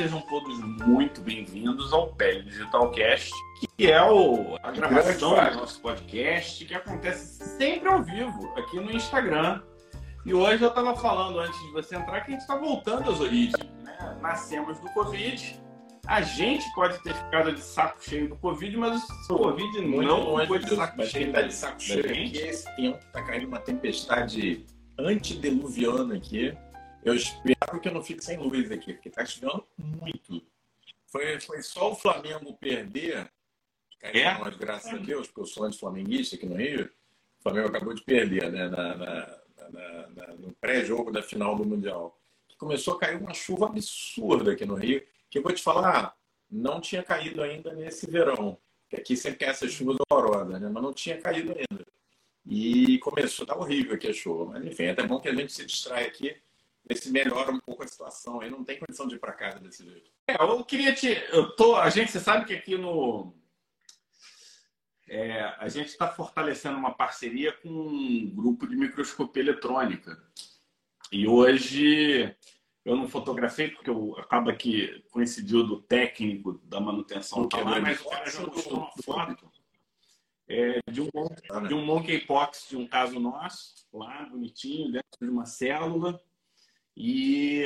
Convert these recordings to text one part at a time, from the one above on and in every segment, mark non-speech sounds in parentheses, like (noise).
sejam todos muito bem-vindos ao Pele Digital Cast, que é o, a gravação do nosso podcast, que acontece sempre ao vivo aqui no Instagram. E hoje eu estava falando antes de você entrar que a gente está voltando às origens. Né? Nascemos do Covid. A gente pode ter ficado de saco cheio do Covid, mas o Covid Muito não longe foi de disso, saco cheio. quem tá de saco cheio aqui é esse tempo. Tá caindo uma tempestade antediluviana aqui. Eu espero que eu não fique sem luz aqui, porque tá chovendo muito. Foi, foi só o Flamengo perder. É? nós, graças a Deus, porque eu sou anti-flamenguista aqui no Rio. O Flamengo acabou de perder, né? na- na- na- no pré-jogo da final do Mundial. Começou a cair uma chuva absurda aqui no Rio, que eu vou te falar, não tinha caído ainda nesse verão. Aqui sempre tem essas chuvas horrorosas, né? Mas não tinha caído ainda. E começou, tá horrível aqui a chuva. Mas enfim, é até bom que a gente se distrai aqui, ver se melhora um pouco a situação. Aí não tem condição de ir para casa desse jeito. É, eu queria te. Eu tô, a gente, você sabe que aqui no. é, a gente está fortalecendo uma parceria com um grupo de microscopia eletrônica. E hoje eu não fotografei, porque eu, acaba que coincidiu do técnico da manutenção Do que, lá, do mas cara já ou do- mostrou uma foto é, de, um, Tá, né? de um monkeypox de um caso nosso, lá, bonitinho, dentro de uma célula. E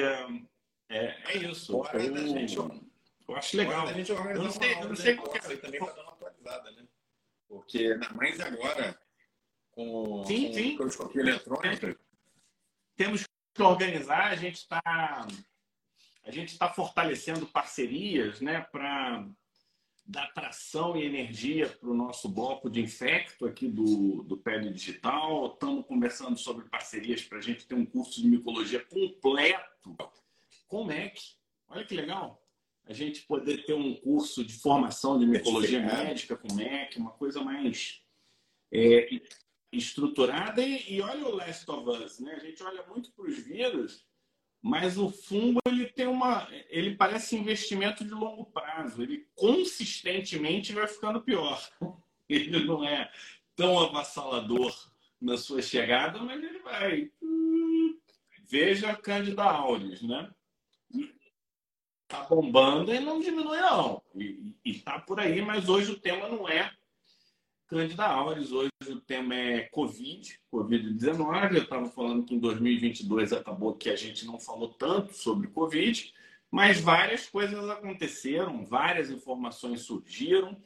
é, é isso. Bora eu, da gente, eu acho legal. Gente Eu não sei- eu não sei qual que é. também dar uma atualizada, né? Porque, ainda mais agora, com, Sim, com sim. microscopia eletrônica, temos que organizar, a gente está a gente está fortalecendo parcerias né, para dar tração e energia para o nosso bloco de infecto aqui do, do Pele Digital. Estamos conversando sobre parcerias para a gente ter um curso de micologia completo com o MEC. Olha que legal. A gente poder ter um curso de formação de micologia Certificado. médica com o MEC, uma coisa mais é, estruturada. E, e olha o Last of Us, né? A gente olha muito para os vírus, mas o fungo ele tem uma, ele parece investimento de longo prazo. Ele consistentemente vai ficando pior. (laughs) Ele não é tão avassalador na sua chegada, mas ele vai. Veja Candida auris, né? Tá bombando e não diminui não. E, e tá por aí, mas hoje o tema não é Candida auris. Hoje o tema é Covid, Covid-19. Eu estava falando que em 2022 acabou que a gente não falou tanto sobre Covid, mas várias coisas aconteceram, várias informações surgiram.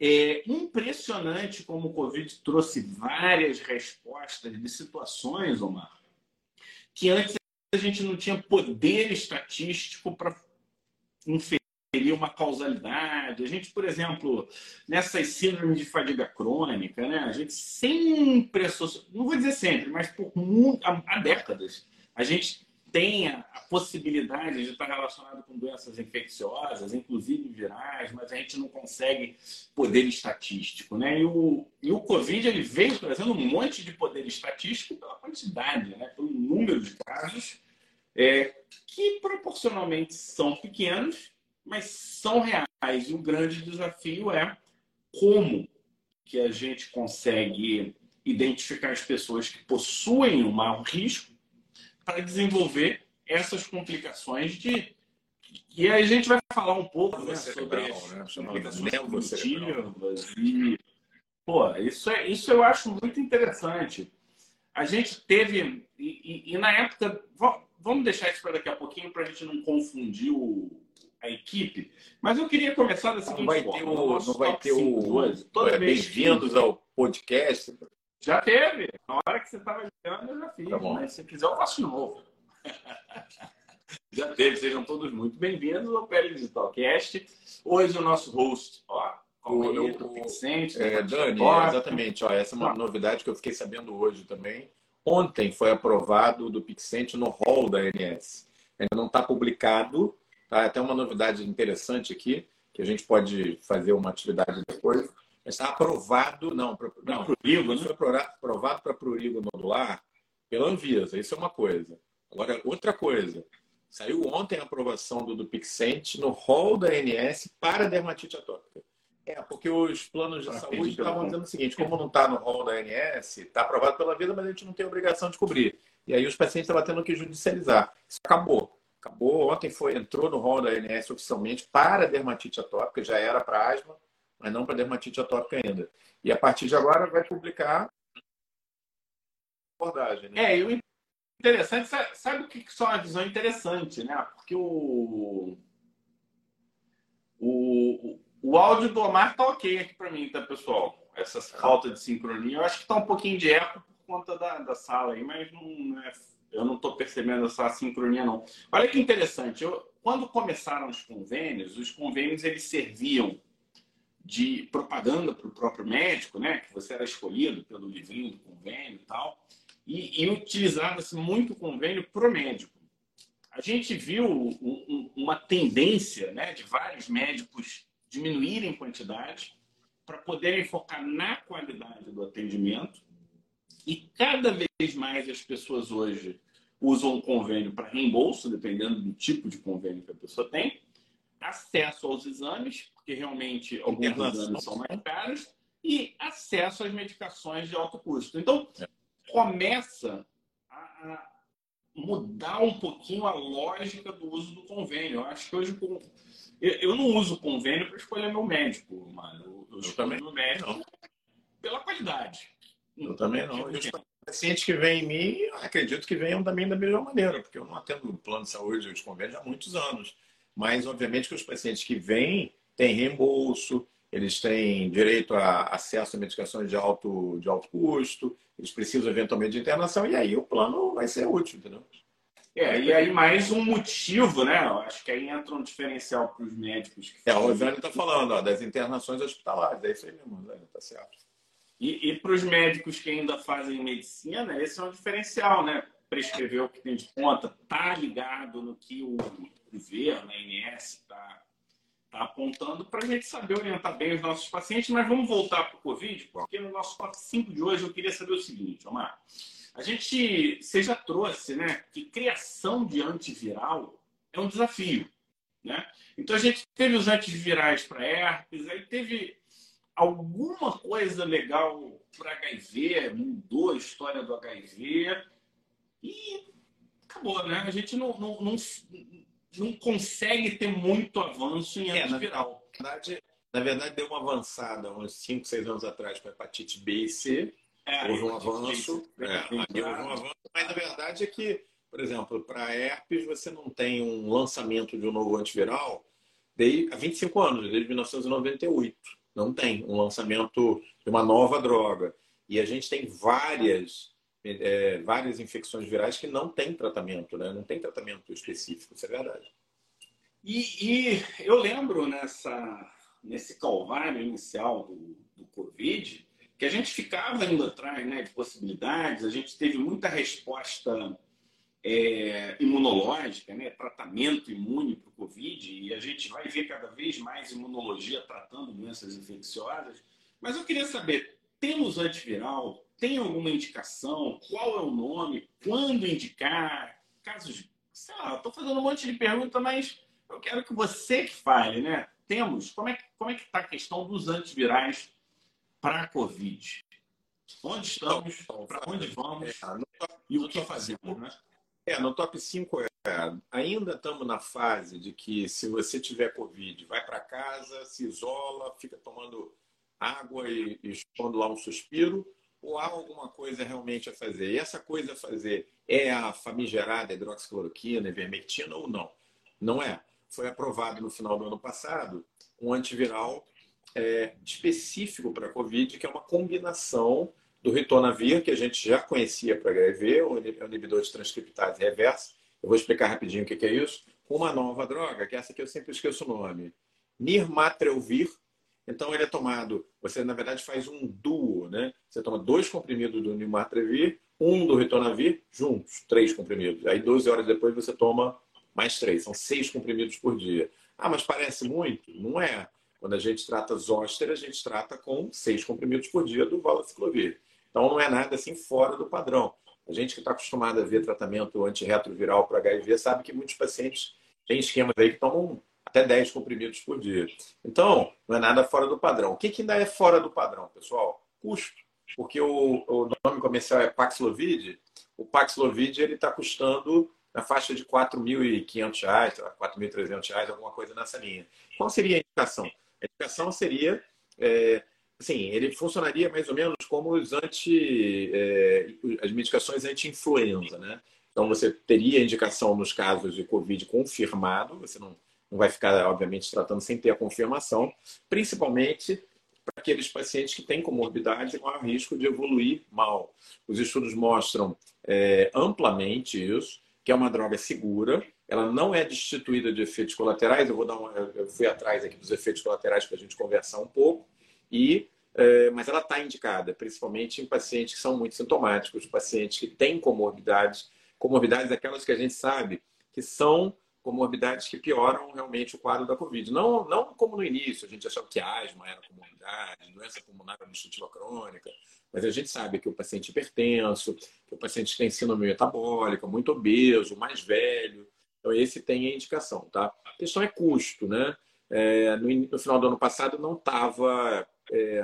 É impressionante como o Covid trouxe várias respostas de situações, Omar, que antes a gente não tinha poder estatístico para inferir uma causalidade. A gente, por exemplo, nessas síndromes de fadiga crônica, né? A gente sempre associa, não vou dizer sempre, mas por mu- há, há décadas, a gente tem a, a possibilidade de estar relacionado com doenças infecciosas, inclusive virais, mas a gente não consegue poder estatístico, né? E o, e o Covid ele veio trazendo um monte de poder estatístico pela quantidade, né? Pelo número de casos, é, que proporcionalmente são pequenos, mas são reais. E o grande desafio é como que a gente consegue identificar as pessoas que possuem um maior risco para desenvolver essas complicações de e aí a gente vai falar um pouco né, sobre cerebral, as né? Complicações cognitivas e pô, isso é isso eu acho muito interessante. A gente teve e, e- e na época va- vamos deixar isso para daqui a pouquinho para a gente não confundir o, a equipe. Mas eu queria começar da seguinte não vai forma. ter o. Não vai ter o. Bem-vindos ao podcast. já teve. Na hora que você estava ligando, eu já fiz. Tá. Mas se quiser, eu faço de novo. (laughs) já teve. Sejam todos muito bem-vindos ao Pele Digital Cast. Hoje o nosso host, ó, O- o- Vicente, É, tô Dani, top. exatamente. Ó, essa é uma novidade que eu fiquei sabendo hoje também. Ontem foi aprovado do Pixente no hall da ANS. Ainda não está publicado. Tá? Até uma novidade interessante aqui, que a gente pode fazer uma atividade depois. Mas está aprovado, não, pro- não, Isso né? foi apro- aprovado para prurigo nodular pela Anvisa. Isso é uma coisa. Agora, outra coisa. Saiu ontem a aprovação do, Pixente no hall da ANS para dermatite atópica. É, porque os planos de Ah, saúde estavam dizendo o seguinte: como não está no hall da ANS, está aprovado pela Anvisa, mas a gente não tem obrigação de cobrir. E aí os pacientes estavam tendo que judicializar. Isso acabou. Acabou. Ontem foi, entrou no rol da ANS oficialmente para dermatite atópica, já era para asma, mas não para dermatite atópica ainda. E a partir de agora vai publicar abordagem. Né? É, interessante, sabe, sabe o que só uma visão interessante, né? Porque o, o, o áudio do Omar tá ok aqui para mim, tá, pessoal? Essa falta de sincronia. Eu acho que tá um pouquinho de eco por conta da, da sala aí, mas não é eu não estou percebendo essa sincronia, não. Olha que interessante. Eu, quando começaram os convênios, os convênios eles serviam de propaganda para o próprio médico, né? Que você era escolhido pelo livrinho do convênio e tal. E, e utilizava-se muito o convênio para o médico. A gente viu um, um, uma tendência né, de vários médicos diminuírem quantidade para poderem focar na qualidade do atendimento e cada vez mais as pessoas hoje usam um convênio para reembolso, dependendo do tipo de convênio que a pessoa tem, acesso aos exames, porque realmente alguns exames são mais caros, e acesso às medicações de alto custo. Então, começa a mudar um pouquinho a lógica do uso do convênio. Eu acho que hoje eu não uso convênio para escolher meu médico, mano. Eu, eu escolho meu médico não. pela qualidade. Eu também não. Eu, pacientes que vêm em mim, acredito que venham também da mesma maneira, porque eu não atendo plano de saúde de convênio há muitos anos. Mas, obviamente, que os pacientes que vêm têm reembolso, eles têm direito a acesso a medicações de alto, de alto custo, eles precisam eventualmente de internação, e aí o plano vai ser útil, entendeu? É, e aí mais um motivo, né? Eu acho que aí entra um diferencial para os médicos. Que é, o Rosane está falando, ó, das internações hospitalares, é isso aí mesmo, Rosane, está certo. E, e para os médicos que ainda fazem medicina, esse é um diferencial, né? Prescrever o que tem de conta, tá ligado no que o governo, a INS, está tá apontando para a gente saber orientar bem os nossos pacientes. Mas vamos voltar para o Covid, porque no nosso top 5 de hoje eu queria saber o seguinte, Omar. A gente, você já trouxe, né, que criação de antiviral é um desafio, né? Então a gente teve os antivirais para herpes, aí teve alguma coisa legal para HIV, mudou a história do HIV e acabou, né? A gente não, não, não, não consegue ter muito avanço em é, antiviral. Na verdade, na verdade, deu uma avançada uns 5, 6 anos atrás com a hepatite B e C. É, houve um avanço. É, houve um avanço. Mas na verdade é que, por exemplo, para herpes você não tem um lançamento de um novo antiviral desde, há 25 anos, desde 1998 não tem um lançamento de uma nova droga. E a gente tem várias, é, várias infecções virais que não tem tratamento, né? não tem tratamento específico, isso é verdade. E, e eu lembro nessa, nesse calvário inicial do, do Covid que a gente ficava indo atrás né, de possibilidades, a gente teve muita resposta é, imunológica, né, tratamento imune para o Covid, e a gente vai ver cada vez mais imunologia tratando doenças infecciosas. Mas eu queria saber, temos antiviral? Tem alguma indicação? Qual é o nome? Quando indicar? Casos, sei lá, estou fazendo um monte de perguntas, mas eu quero que você que fale, né? Temos, como é que como é que está a questão dos antivirais para a Covid? Onde estamos? Para onde vamos? É, e o que fazemos, né? É, no top 5 é, ainda estamos na fase de que se você tiver Covid, vai para casa, se isola, fica tomando água e, e expondo lá um suspiro, ou há alguma coisa realmente a fazer? E essa coisa a fazer é a famigerada hidroxicloroquina, ivermectina ou não? Não é. Foi aprovado no final do ano passado um antiviral é, específico para a Covid, que é uma combinação do ritonavir, que a gente já conhecia para HIV, o inibidor de transcriptase reversa. Eu vou explicar rapidinho o que é isso. Uma nova droga, que é essa que eu sempre esqueço o nome. Nirmatrelvir. Então, ele é tomado, você na verdade faz um duo, né? Você toma dois comprimidos do Nirmatrelvir, um do ritonavir, juntos, três comprimidos. Aí, 12 horas depois, você toma mais três. São seis comprimidos por dia. Ah, mas parece muito? Não é. Quando a gente trata zóster, a gente trata com seis comprimidos por dia do valaciclovir. Então, não é nada assim fora do padrão. A gente que está acostumado a ver tratamento antirretroviral para HIV sabe que muitos pacientes têm esquemas aí que tomam até 10 comprimidos por dia. Então, não é nada fora do padrão. O que, que ainda é fora do padrão, pessoal? Custo. Porque o, o nome comercial é Paxlovid. O Paxlovid está custando na faixa de R$ 4.500, R$ 4.300, alguma coisa nessa linha. Qual seria a indicação? A indicação seria, é, assim, ele funcionaria mais ou menos como os anti, é, as medicações anti-influenza, né? Então, você teria indicação nos casos de Covid confirmado, você não, não vai ficar, obviamente, tratando sem ter a confirmação, principalmente para aqueles pacientes que têm comorbidade com risco de evoluir mal. Os estudos mostram é, amplamente isso, que é uma droga segura, ela não é destituída de efeitos colaterais. Eu vou dar uma, eu fui atrás aqui dos efeitos colaterais para a gente conversar um pouco, e é, mas ela está indicada, principalmente em pacientes que são muito sintomáticos, pacientes que têm comorbidades, comorbidades aquelas que a gente sabe que são comorbidades que pioram realmente o quadro da Covid. Não, não como no início, a gente achava que asma era comorbidade, doença pulmonar obstrutiva crônica, mas a gente sabe que o paciente hipertenso, que o paciente tem síndrome metabólica, muito obeso, mais velho, então esse tem a indicação, tá? A questão é custo, né? É, no, no, final do ano passado não estava é,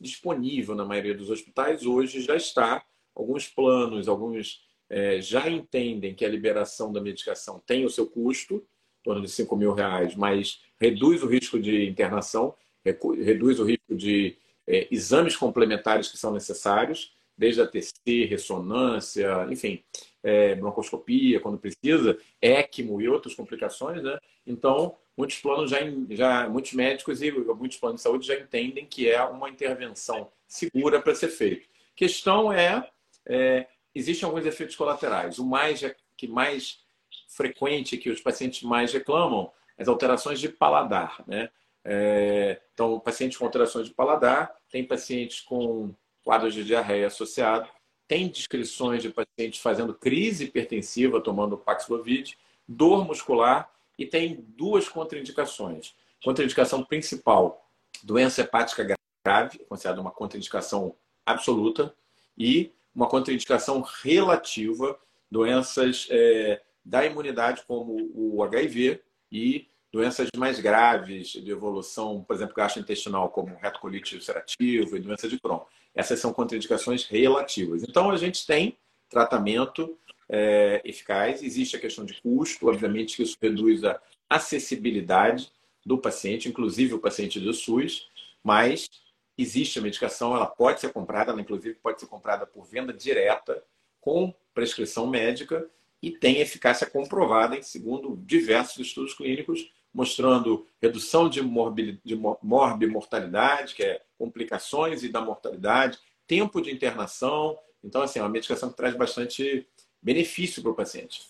disponível na maioria dos hospitais, hoje já está. Alguns planos, alguns é, já entendem que a liberação da medicação tem o seu custo, em torno de 5 mil reais, mas reduz o risco de internação, reduz o risco de é, exames complementares que são necessários, desde a TC, ressonância, enfim, é, broncoscopia, quando precisa, ECMO e outras complicações, né? Então, muitos planos já, já muitos médicos e muitos planos de saúde já entendem que é uma intervenção segura para ser feito. Questão é, é existem alguns efeitos colaterais. O mais é, que mais frequente que os pacientes mais reclamam as alterações de paladar, né? É, então, pacientes com alterações de paladar, tem pacientes com quadros de diarreia associado, tem descrições de pacientes fazendo crise hipertensiva tomando Paxlovid, dor muscular e tem duas contraindicações. Contraindicação principal, doença hepática grave, considerada uma contraindicação absoluta, e uma contraindicação relativa, doenças é, da imunidade, como o HIV, e doenças mais graves de evolução, por exemplo, gastrointestinal, como retocolite ulcerativa e doença de Crohn. Essas são contraindicações relativas. Então, a gente tem tratamento é, eficaz, existe a questão de custo, obviamente que isso reduz a acessibilidade do paciente, inclusive o paciente do SUS, mas existe a medicação, ela pode ser comprada, ela inclusive pode ser comprada por venda direta com prescrição médica e tem eficácia comprovada segundo diversos estudos clínicos mostrando redução de morbimortalidade, que é complicações e da mortalidade, tempo de internação. Então, assim, é uma medicação que traz bastante benefício para o paciente.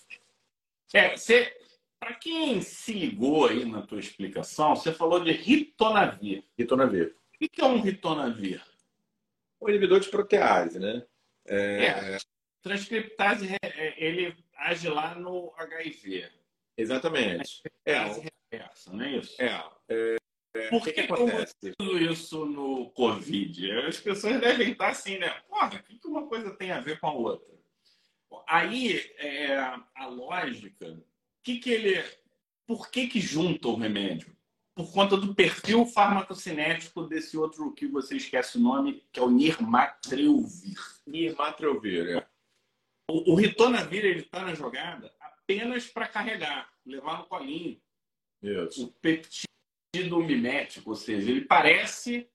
É, você, para quem se ligou aí na tua explicação, você falou de ritonavir. Ritonavir. O que é um ritonavir? Um inibidor de protease, né? É... é transcriptase, é, ele age lá no HIV. Exatamente. É, reversa, não é isso? É. é, é Por que, que acontece? tudo isso no Covid? As pessoas devem estar assim, né? Porra, o que uma coisa tem a ver com a outra? Aí, é, a lógica, que que ele, por que que junta o remédio? por conta do perfil farmacocinético desse outro que você esquece o nome, que é o Nirmatrelvir. Nirmatrelvir, é. O, o ritonavir ele está na jogada apenas para carregar, levar no colinho. Isso. O peptido mimético, ou seja, ele parece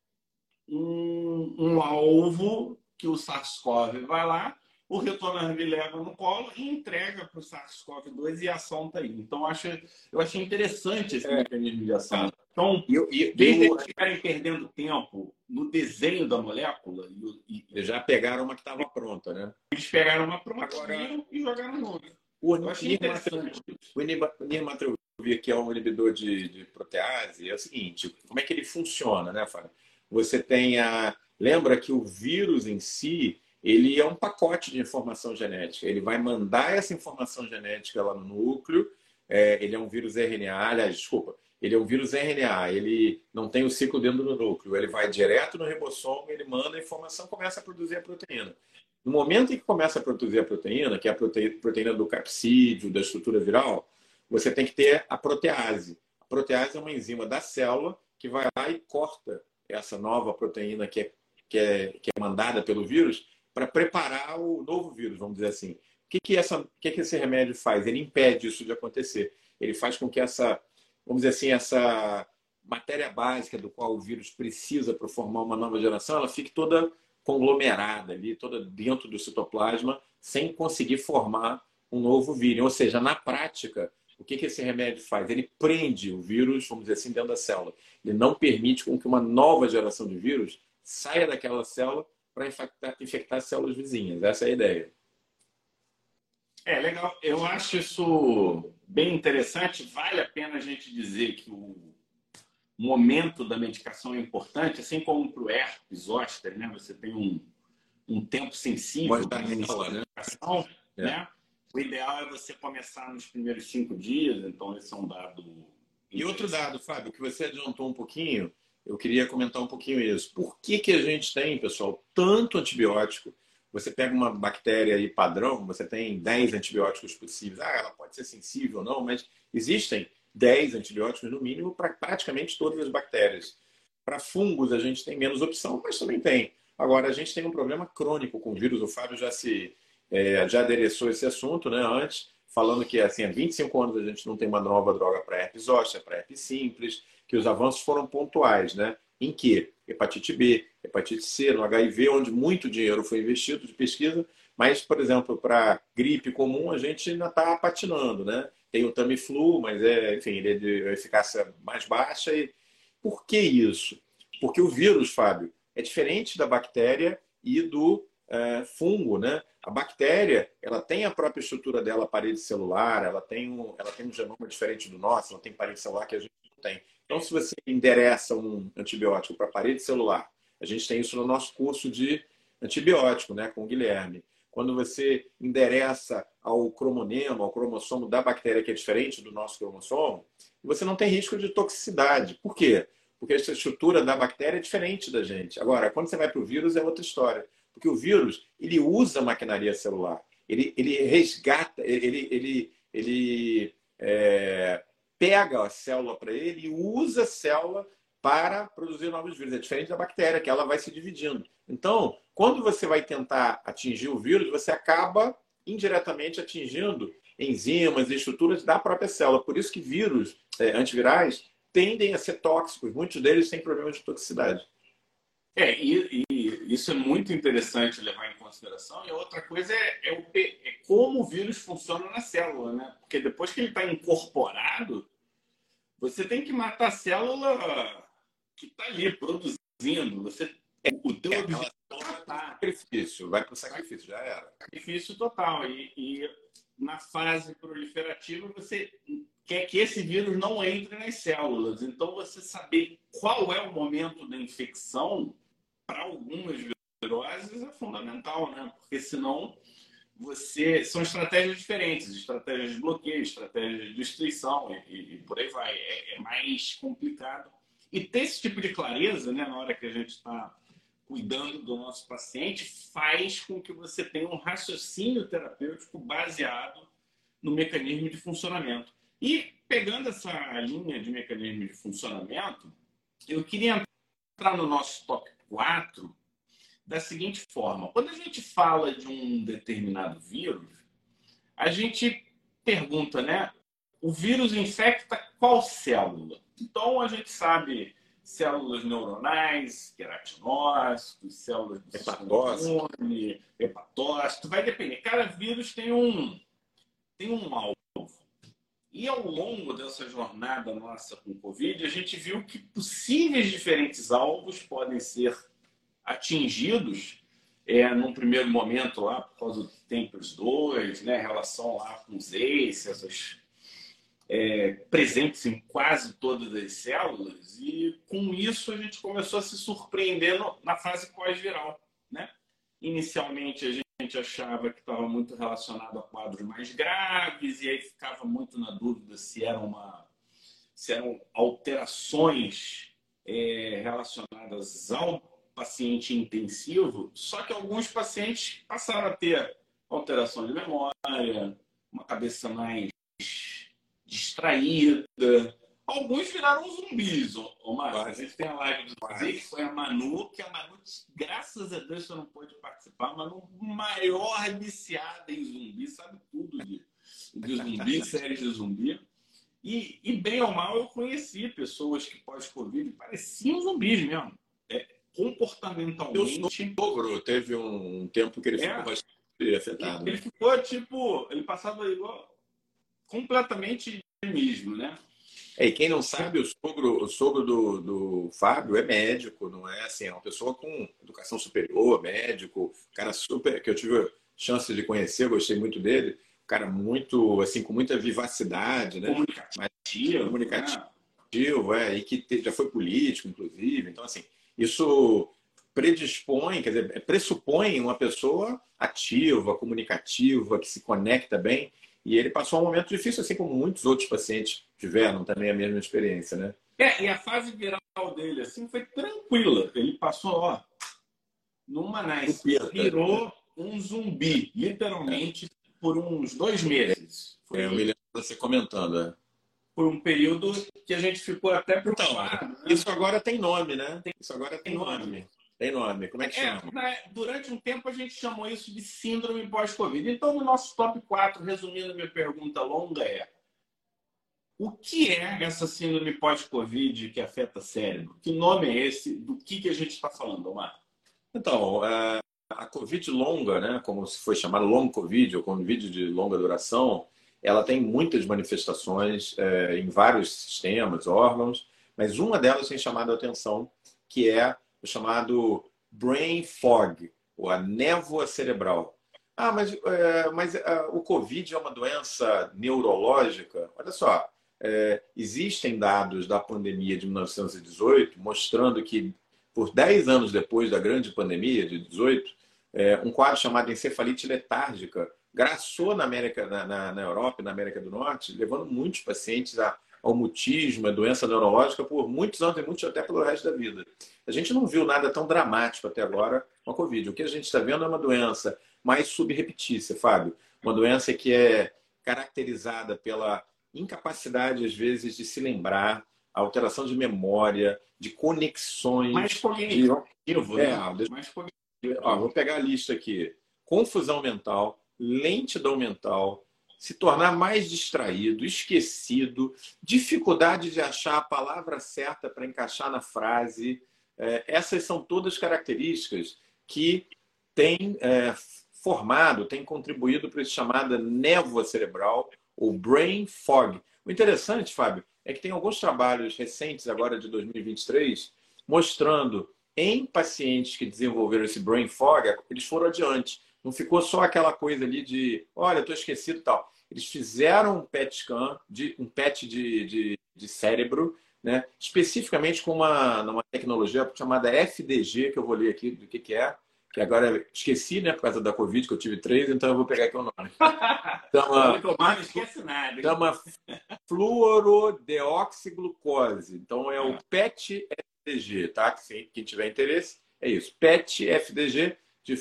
um, um alvo que o SARS-CoV vai lá, o retornando leva no colo e entrega para o SARS-CoV-2 e a ação está aí. Então, eu, acho, eu achei interessante esse é. mecanismo de ação. Então, eu, eu, desde eu... eles ficarem perdendo tempo no desenho da molécula... E, e já pegaram uma que estava pronta, né? Eles pegaram uma pronta Agora... e jogaram no outro. O Nirmatrelvir, que é um inibidor de, de protease, é o seguinte, como é que ele funciona, né, Fábio? Você tem a... Lembra que o vírus em si ele é um pacote de informação genética. Ele vai mandar essa informação genética lá no núcleo. É, ele é um vírus RNA, aliás, desculpa, ele é um vírus RNA, ele não tem o ciclo dentro do núcleo, ele vai direto no ribossomo, ele manda a informação, começa a produzir a proteína. No momento em que começa a produzir a proteína, que é a proteína do capsídeo, da estrutura viral, você tem que ter a protease. A protease é uma enzima da célula que vai lá e corta essa nova proteína que é, que é, que é mandada pelo vírus para preparar o novo vírus, vamos dizer assim, O que, que, essa, o que, que esse remédio faz? Ele impede isso de acontecer. Ele faz com que essa, vamos dizer assim, essa matéria básica do qual o vírus precisa para formar uma nova geração, ela fique toda conglomerada ali, toda dentro do citoplasma, sem conseguir formar um novo vírus. Ou seja, na prática, o que, que esse remédio faz? Ele prende o vírus, vamos dizer assim, dentro da célula. Ele não permite com que uma nova geração de vírus saia daquela célula para infectar, infectar células vizinhas. Essa é a ideia. É legal. Eu acho isso bem interessante. Vale a pena a gente dizer que o momento da medicação é importante, assim como para o herpes zoster, né? Você tem um, um tempo sensível para a medicação, né? né? O ideal é você começar nos primeiros cinco dias, então esse é um dado. E outro dado, Fábio, que você adiantou um pouquinho, eu queria comentar um pouquinho isso. Por que, que a gente tem, pessoal, tanto antibiótico? Você pega uma bactéria aí padrão, você tem 10 antibióticos possíveis. Ah, ela pode ser sensível ou não, mas existem 10 antibióticos no mínimo para praticamente todas as bactérias. Para fungos, a gente tem menos opção, mas também tem. Agora, a gente tem um problema crônico com o vírus. O Fábio já se é, já adereçou esse assunto né, antes, falando que assim, há 25 anos a gente não tem uma nova droga para herpes óssea, para herpes simples, que os avanços foram pontuais, né? Em que? Hepatite B, hepatite C, no HIV, onde muito dinheiro foi investido de pesquisa, mas, por exemplo, para gripe comum, a gente ainda está patinando, né? Tem o Tamiflu, mas é, enfim, ele é de eficácia mais baixa. E por que isso? Porque o vírus, Fábio, é diferente da bactéria e do é, fungo, né? A bactéria, ela tem a própria estrutura dela, parede celular, ela tem, um, ela tem um genoma diferente do nosso, ela tem parede celular que a gente não tem. Então, se você endereça um antibiótico para parede celular, a gente tem isso no nosso curso de antibiótico, né, com o Guilherme. Quando você endereça ao cromonema, ao cromossomo da bactéria que é diferente do nosso cromossomo, você não tem risco de toxicidade. Por quê? Porque essa estrutura da bactéria é diferente da gente. Agora, quando você vai para o vírus, é outra história. Porque o vírus, ele usa a maquinaria celular. Ele, ele resgata, ele, ele, ele é, pega a célula para ele e usa a célula para produzir novos vírus. É diferente da bactéria, que ela vai se dividindo. Então, quando você vai tentar atingir o vírus, você acaba indiretamente atingindo enzimas e estruturas da própria célula. Por isso que vírus é, antivirais tendem a ser tóxicos. Muitos deles têm problemas de toxicidade. É, e, e, isso é muito interessante levar em consideração. E outra coisa é, é, o, é como o vírus funciona na célula, né? Porque depois que ele está incorporado, você tem que matar a célula que está ali produzindo. Você, o teu é, objetivo é sacrifício, vai para o sacrifício, já era. Sacrifício total. E, e na fase proliferativa, você quer que esse vírus não entre nas células. Então, você saber qual é o momento da infecção para algumas viroses é fundamental, né? Porque senão você são estratégias diferentes, estratégias de bloqueio, estratégias de destruição e, e por aí vai. É, é, mais complicado. E ter esse tipo de clareza, né, na hora que a gente está cuidando do nosso paciente, faz com que você tenha um raciocínio terapêutico baseado no mecanismo de funcionamento. E pegando essa linha de mecanismo de funcionamento, eu queria entrar no nosso top 4 da seguinte forma: quando a gente fala de um determinado vírus, a gente pergunta, né? O vírus infecta qual célula? Então a gente sabe células neuronais, queratinócitos, células do hepatócito, hepatócito, vai depender. Cada vírus tem um tem um alvo. E ao longo dessa jornada nossa com o Covid, a gente viu que possíveis diferentes alvos podem ser atingidos é, num primeiro momento lá, por causa do Tempers 2, né, relação lá com os ACE, essas é, presentes em quase todas as células, e com isso a gente começou a se surpreender no, na fase pós-viral. Né? Inicialmente a gente achava que estava muito relacionado a quadros mais graves, e aí ficava muito na dúvida se, era uma, se eram alterações é, relacionadas ao paciente intensivo, só que alguns pacientes passaram a ter alteração de memória, uma cabeça mais distraída, Alguns viraram zumbis, ô, Márcio. A gente tem a live do Zé, que foi a Manu, que a Manu, graças a Deus, você não pôde participar. A Manu, maior viciada em zumbi, sabe tudo de, de zumbi, (laughs) séries de zumbi. E, e, bem ou mal, eu conheci pessoas que pós-Covid pareciam zumbis mesmo. É, comportamentalmente. Sogro teve um tempo que ele é, ficou bastante afetado. Ele, ele ficou tipo, ele passava igual completamente mesmo, né? É, e quem não sabe, o sogro, o sogro do, do Fábio é médico, não é assim, é uma pessoa com educação superior, médico, cara super, que eu tive chance de conhecer, gostei muito dele, cara muito, assim, com muita vivacidade, né? Comunicativo. comunicativo, é, e que já foi político, inclusive. Então, assim, isso predispõe, quer dizer, pressupõe uma pessoa ativa, comunicativa, que se conecta bem. E ele passou um momento difícil, assim como muitos outros pacientes tiveram também a mesma experiência, né? É, e a fase viral dele, assim, foi tranquila. Ele passou, ó, numa nice, virou um zumbi, literalmente, por uns dois meses. Foi, é, eu me lembro você comentando, é. Por um período que a gente ficou até preocupado. Então, né? Isso agora tem nome, né? Isso agora tem, tem nome. nome. Tem nome. Como é que é, chama? Né, durante um tempo a gente chamou isso de síndrome pós-Covid. Então, no nosso top 4, resumindo minha pergunta longa, é o que é essa síndrome pós-Covid que afeta cérebro? Que nome é esse? Do que, que a gente está falando, Omar? Então, é, a Covid longa, né, como se foi chamado long Covid ou Covid de longa duração, ela tem muitas manifestações é, em vários sistemas, órgãos, mas uma delas tem chamado a atenção, que é chamado brain fog, ou a névoa cerebral. Ah, mas, é, mas é, o Covid é uma doença neurológica? Olha só, é, existem dados da pandemia de 1918 mostrando que, por 10 anos depois da grande pandemia de 18, é, um quadro chamado encefalite letárgica graçou na América, na, na, na Europa e na América do Norte, levando muitos pacientes a, ao mutismo, a doença neurológica, por muitos anos e muitos até pelo resto da vida. A gente não viu nada tão dramático até agora com a Covid. O que a gente está vendo é uma doença mais subrepetícia, Fábio. Uma doença que é caracterizada pela incapacidade, às vezes, de se lembrar, alteração de memória, de conexões. Mais cognitivo. De... É, mais cognitivo. Ó, vou pegar a lista aqui. Confusão mental, lentidão mental, se tornar mais distraído, esquecido, dificuldade de achar a palavra certa para encaixar na frase. É, essas são todas características que têm é, formado, têm contribuído para esse chamada névoa cerebral o Brain Fog. O interessante, Fábio, é que tem alguns trabalhos recentes, agora de 2023, mostrando em pacientes que desenvolveram esse Brain Fog, eles foram adiante. Não ficou só aquela coisa ali de, olha, estou esquecido e tal. Eles fizeram um PET scan, de, um PET de, de, de cérebro, né? especificamente com uma, uma tecnologia chamada FDG, que eu vou ler aqui do que, que é, que agora esqueci, né, por causa da Covid, que eu tive três, então eu vou pegar aqui o nome. (laughs) Chama, não esquece nada. Chama fluorodeoxiglucose. Então é o PET-FDG, tá? Quem tiver interesse, é isso. PET-FDG de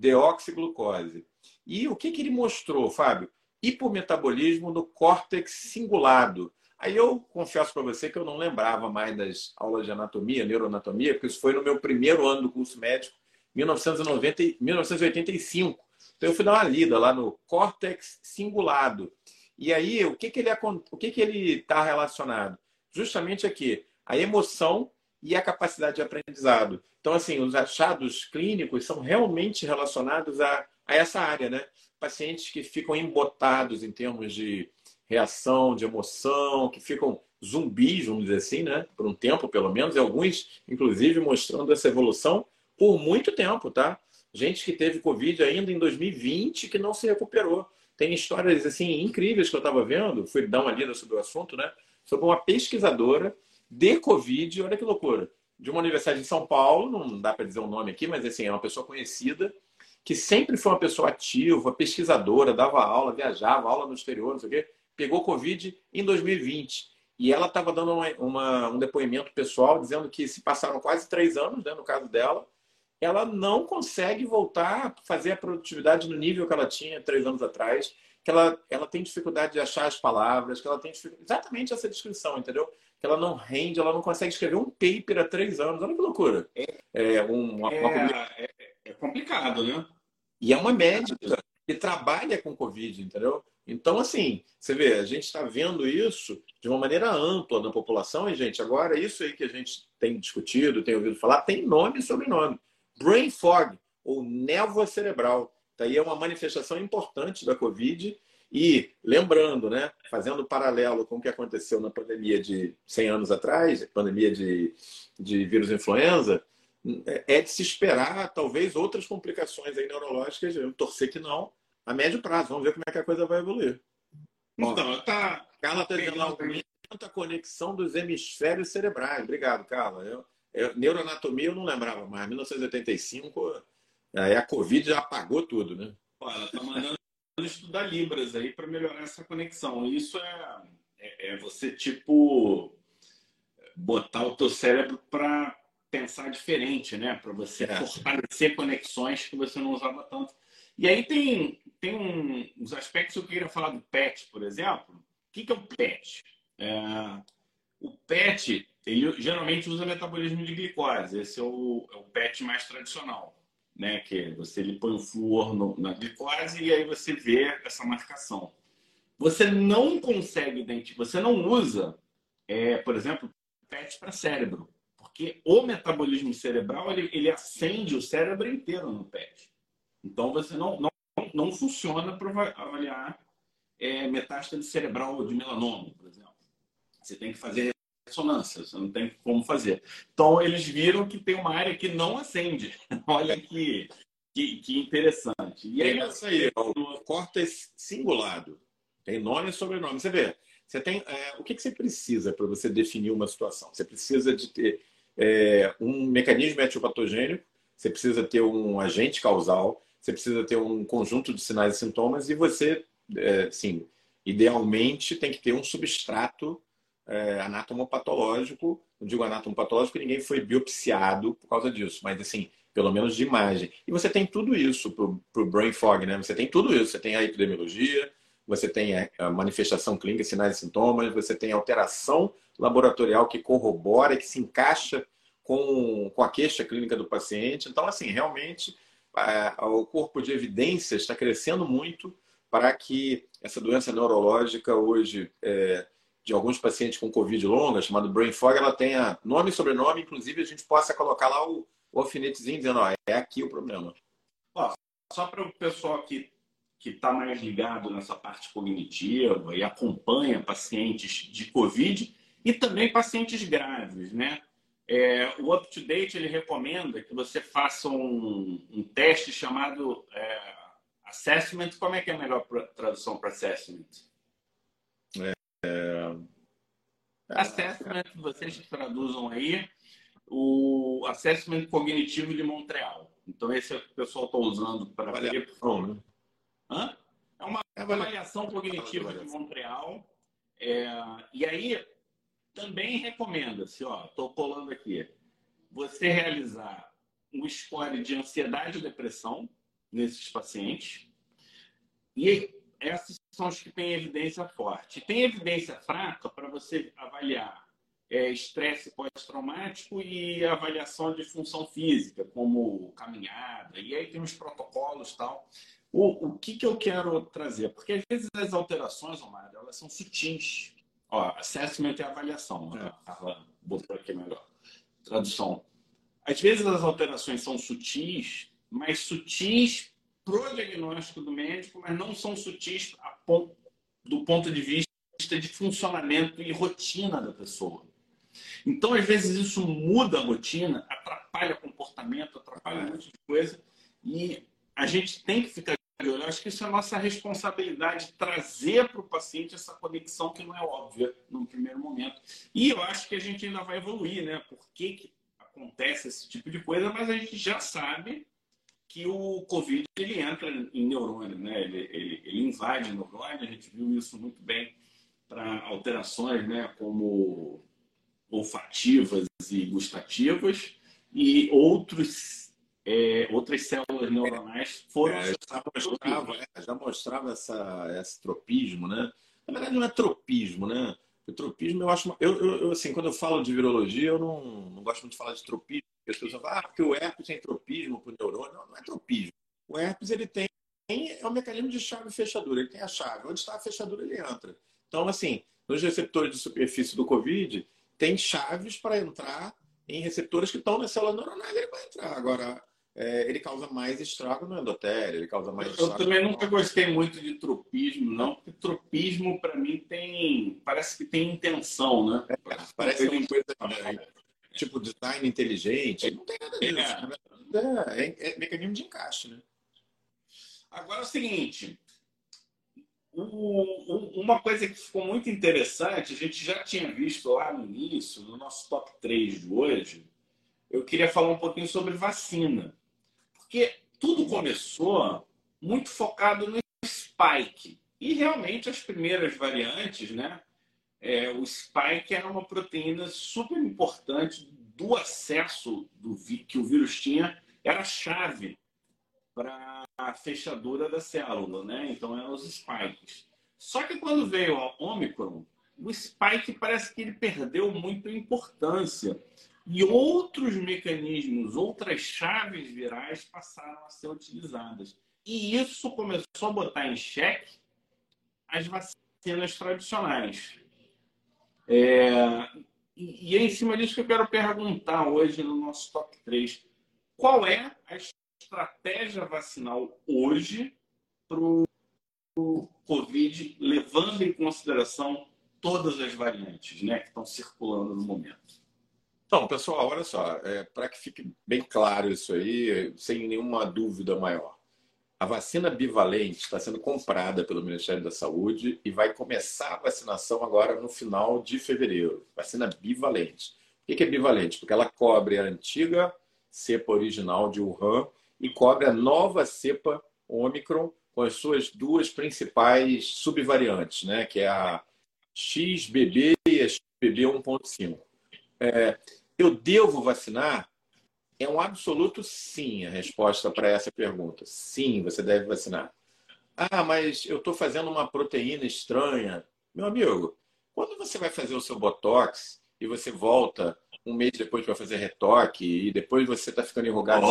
fluorodeoxiglucose. E o que, que ele mostrou, Fábio? Hipometabolismo no córtex cingulado. Aí eu confesso para você que eu não lembrava mais das aulas de anatomia, neuroanatomia, porque isso foi no meu primeiro ano do curso médico 1990, 1985. Então eu fui dar uma lida lá no córtex cingulado. E aí, o que, que ele o que, que ele está relacionado? Justamente aqui, a emoção e a capacidade de aprendizado. Então, assim, os achados clínicos são realmente relacionados a, a essa área, né? Pacientes que ficam embotados em termos de reação, de emoção, que ficam zumbis, vamos dizer assim, né? Por um tempo, pelo menos, e alguns, inclusive, mostrando essa evolução por muito tempo, tá? Gente que teve Covid ainda em 2020 que não se recuperou. Tem histórias assim incríveis que eu estava vendo, fui dar uma lida sobre o assunto, né? Sobre uma pesquisadora de Covid, olha que loucura, de uma universidade em São Paulo, não dá para dizer o nome aqui, mas assim, é uma pessoa conhecida, que sempre foi uma pessoa ativa, pesquisadora, dava aula, viajava, aula no exterior, não sei o quê, pegou Covid em 2020. E ela estava dando uma, uma, um depoimento pessoal dizendo que se passaram quase três anos, né, no caso dela, ela não consegue voltar a fazer a produtividade no nível que ela tinha três anos atrás. que ela, ela tem dificuldade de achar as palavras, que ela tem exatamente essa descrição, entendeu? Que ela não rende, ela não consegue escrever um paper há três anos. Olha que loucura. É, é, uma, é, uma... é, é complicado, né? E é uma médica que trabalha com Covid, entendeu? Então, assim, você vê, a gente está vendo isso de uma maneira ampla na população, e, gente, agora isso aí que a gente tem discutido, tem ouvido falar, tem nome e sobrenome. Brain fog, ou névoa cerebral. Daí é uma manifestação importante da Covid. E lembrando, né, fazendo paralelo com o que aconteceu na pandemia de 100 anos atrás, pandemia de, de vírus influenza, é de se esperar talvez outras complicações aí neurológicas, eu torcer que não, a médio prazo. Vamos ver como é que a coisa vai evoluir. Então, tá. Carla está dizendo aumenta a conexão dos hemisférios cerebrais. Obrigado, Carla. Eu, eu, neuroanatomia eu não lembrava mais. 1985 Aí a Covid já apagou tudo, né? ela está mandando estudar Libras aí para melhorar essa conexão. Isso é, é, é, você, tipo, botar o teu cérebro para pensar diferente, né? Para você é. fortalecer conexões que você não usava tanto. E aí tem, tem um, uns aspectos que eu queria falar do PET, por exemplo. O que, que é o PET? É, o PET, ele geralmente usa metabolismo de glicose. Esse é o, é o PET mais tradicional né? Que você ele põe o flúor no, na glicose e aí você vê essa marcação. Você não consegue identificar, você não usa, é, por exemplo, PET para cérebro, porque o metabolismo cerebral ele, ele acende o cérebro inteiro no PET. Então você não, não, não funciona para avaliar é, metástase cerebral de melanoma, por exemplo. Você tem que fazer ressonância, você não tem como fazer. Então, eles viram que tem uma área que não acende. (laughs) Olha que, que, que interessante. E aí, é isso aí, o córtex singulado. Tem nome e sobrenome. Você vê, você tem, é, o que, que você precisa para você definir uma situação? Você precisa de ter é, um mecanismo etiopatogênico, você precisa ter um agente causal, você precisa ter um conjunto de sinais e sintomas e você, é, sim, idealmente tem que ter um substrato é, anatomopatológico. Não digo anatomopatológico, ninguém foi biopsiado por causa disso, mas assim, pelo menos de imagem. E você tem tudo isso para o brain fog, né? Você tem tudo isso. Você tem a epidemiologia, você tem a manifestação clínica, sinais e sintomas, você tem a alteração laboratorial que corrobora, que se encaixa com, com a queixa clínica do paciente. Então, assim, realmente o corpo de evidências está crescendo muito para que essa doença neurológica hoje é, de alguns pacientes com Covid longa, chamado brain fog, ela tenha nome e sobrenome, inclusive a gente possa colocar lá o, o alfinetezinho dizendo, ó, é aqui o problema. Ó, só para o pessoal que que está mais ligado nessa parte cognitiva e acompanha pacientes de Covid e também pacientes graves, né? É, o UpToDate ele recomenda que você faça um, um teste chamado é, assessment. Como é que é a melhor tradução para assessment? É... Assessment, vocês traduzam aí, o Assessment Cognitivo de Montreal. Então, esse é o que o pessoal está usando para ver. Né? Hã? É uma é avaliação cognitiva de Montreal. É... E aí, também recomenda-se, ó, estou colando aqui, você realizar um score de ansiedade e depressão nesses pacientes. E essas são os que têm evidência forte. Tem evidência fraca para você avaliar é, estresse pós-traumático e avaliação de função física, como caminhada, e aí tem os protocolos tal. O, o que, que eu quero trazer? Porque às vezes as alterações, Omar, elas são sutis. Ó, assessment é avaliação. É. Carla botou aqui melhor. Tradução. Às vezes as alterações são sutis, mas sutis pro diagnóstico do médico, mas não são sutis ponto, do ponto de vista de funcionamento e rotina da pessoa. Então, às vezes, isso muda a rotina, atrapalha comportamento, atrapalha um monte de coisa. E a gente tem que ficar de olho. Acho que isso é a nossa responsabilidade, trazer para o paciente essa conexão que não é óbvia no primeiro momento. E eu acho que a gente ainda vai evoluir, né? Por que, que acontece esse tipo de coisa, mas a gente já sabe que o Covid ele entra em neurônio, né? ele, ele, ele invade neurônio, a gente viu isso muito bem para alterações né? como olfativas e gustativas e outros é, outras células neuronais foram é, já mostrava, é, já mostrava essa, esse tropismo, né? Na verdade, não é tropismo, né? O tropismo, eu acho. Eu, eu, assim, quando eu falo de virologia, eu não, não gosto muito de falar de tropismo, as pessoas falam, ah, porque o herpes tem tropismo para o neurônio. Não, não é tropismo. O herpes, ele tem. É um mecanismo de chave e fechadura. Ele tem a chave. Onde está a fechadura, ele entra. Então, assim, nos receptores de superfície do Covid, tem chaves para entrar em receptores que estão na célula neuronal, ele vai entrar. Agora, é, ele causa mais estrago no endotélio, ele causa mais Eu também nunca gostei muito de tropismo, não, porque tropismo, para mim, tem. Parece que tem intenção, né? É, parece uma coisa. Né, tipo design inteligente. Não tem nada disso. É. É, é, é mecanismo de encaixe, né? Agora é o seguinte. uma coisa que ficou muito interessante, a gente já tinha visto lá no início, no nosso top 3 de hoje, eu queria falar um pouquinho sobre vacina. Porque tudo começou muito focado no spike. E realmente as primeiras variantes, né? É, o spike era uma proteína super importante do acesso do que o vírus tinha, era a chave para a fechadura da célula, né? Então eram os spikes. Só que quando veio a Omicron, o spike parece que ele perdeu muito importância. E outros mecanismos, outras chaves virais passaram a ser utilizadas. E isso começou a botar em xeque as vacinas tradicionais. É, e é em cima disso que eu quero perguntar hoje no nosso top 3. Qual é a estratégia vacinal hoje para o Covid, levando em consideração todas as variantes né, que estão circulando no momento? Então, pessoal, olha só, é, para que fique bem claro isso aí, sem nenhuma dúvida maior. A vacina bivalente está sendo comprada pelo Ministério da Saúde e vai começar a vacinação agora no final de fevereiro. Vacina bivalente. O que é bivalente? Porque ela cobre a antiga cepa original de Wuhan e cobre a nova cepa Omicron com as suas duas principais subvariantes, né? que é a XBB e a XBB 1.5. É, eu devo vacinar? É um absoluto sim a resposta para essa pergunta. Sim, você deve vacinar. Ah, mas eu estou fazendo uma proteína estranha. Meu amigo, quando você vai fazer o seu botox e você volta um mês depois para fazer retoque e depois você está ficando enrugado.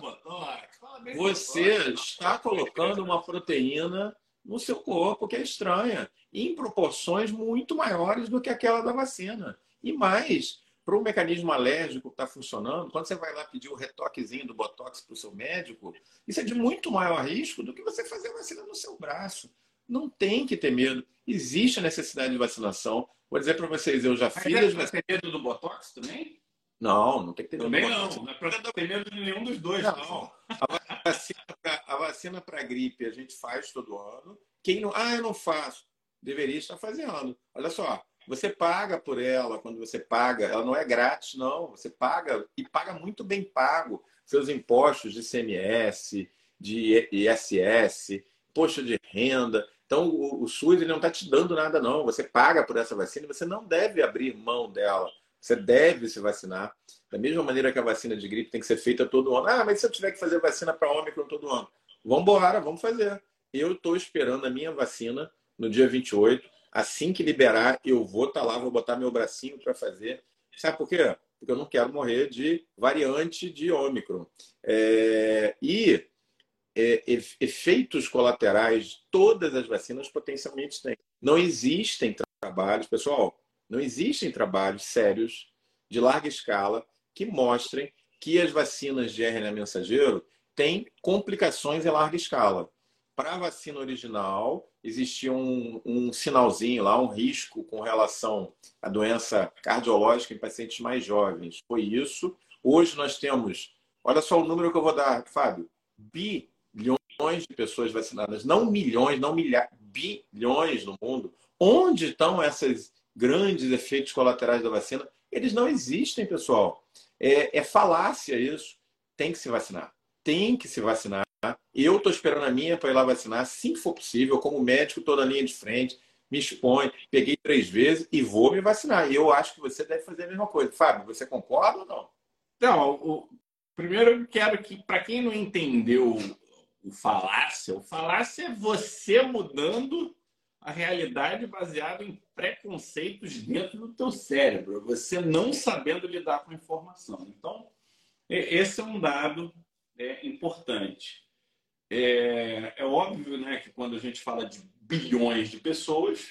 Botox. Você está colocando uma proteína no seu corpo que é estranha, em proporções muito maiores do que aquela da vacina. E mais, para o mecanismo alérgico que está funcionando, quando você vai lá pedir o retoquezinho do Botox para o seu médico, isso é de muito maior risco do que você fazer a vacina no seu braço. Não tem que ter medo. Existe a necessidade de vacinação. Vou dizer para vocês, eu já Mas fiz... Mas mas... ter medo do Botox também? Não, não tem que ter medo também do Botox. Não, não é para ter medo de nenhum dos dois. Não. A vacina para gripe a gente faz todo ano. Quem não... Ah, eu não faço. Deveria estar fazendo. Olha só, você paga por ela quando você paga, ela não é grátis, não. Você paga e paga muito bem pago seus impostos de CMS, de ISS, imposto de renda. Então, o, o SUS ele não está te dando nada, não. Você paga por essa vacina e você não deve abrir mão dela. Você deve se vacinar. Da mesma maneira que a vacina de gripe tem que ser feita todo ano. Ah, mas se eu tiver que fazer vacina para Ômicron todo ano? Vamos embora, vamos fazer. Eu estou esperando a minha vacina no dia 28 Assim que liberar, eu vou estar tá lá, vou botar meu bracinho para fazer. Sabe por quê? Porque eu não quero morrer de variante de Ômicron. É, e é, efeitos colaterais, todas as vacinas potencialmente têm. Não existem trabalhos, pessoal, não existem trabalhos sérios de larga escala que mostrem que as vacinas de RNA mensageiro têm complicações em larga escala. Para a vacina original, existia um, um sinalzinho lá, um risco com relação à doença cardiológica em pacientes mais jovens. Foi isso. Hoje nós temos, olha só o número que eu vou dar, Fábio, bilhões de pessoas vacinadas, não milhões, não milhares, bilhões no mundo. Onde estão esses grandes efeitos colaterais da vacina? Eles não existem, pessoal. É, é falácia isso. Tem que se vacinar. Tem que se vacinar. Eu estou esperando a minha para ir lá vacinar, assim que for possível, como médico, toda a linha de frente, me expõe, peguei três vezes e vou me vacinar. E eu acho que você deve fazer a mesma coisa. Fábio, você concorda ou não? Não, o, primeiro eu quero que, para quem não entendeu o falácia, o falácia é você mudando a realidade baseada em preconceitos dentro do teu cérebro, você não sabendo lidar com a informação. Então, esse é um dado é, importante. É, é óbvio né, que quando a gente fala de bilhões de pessoas,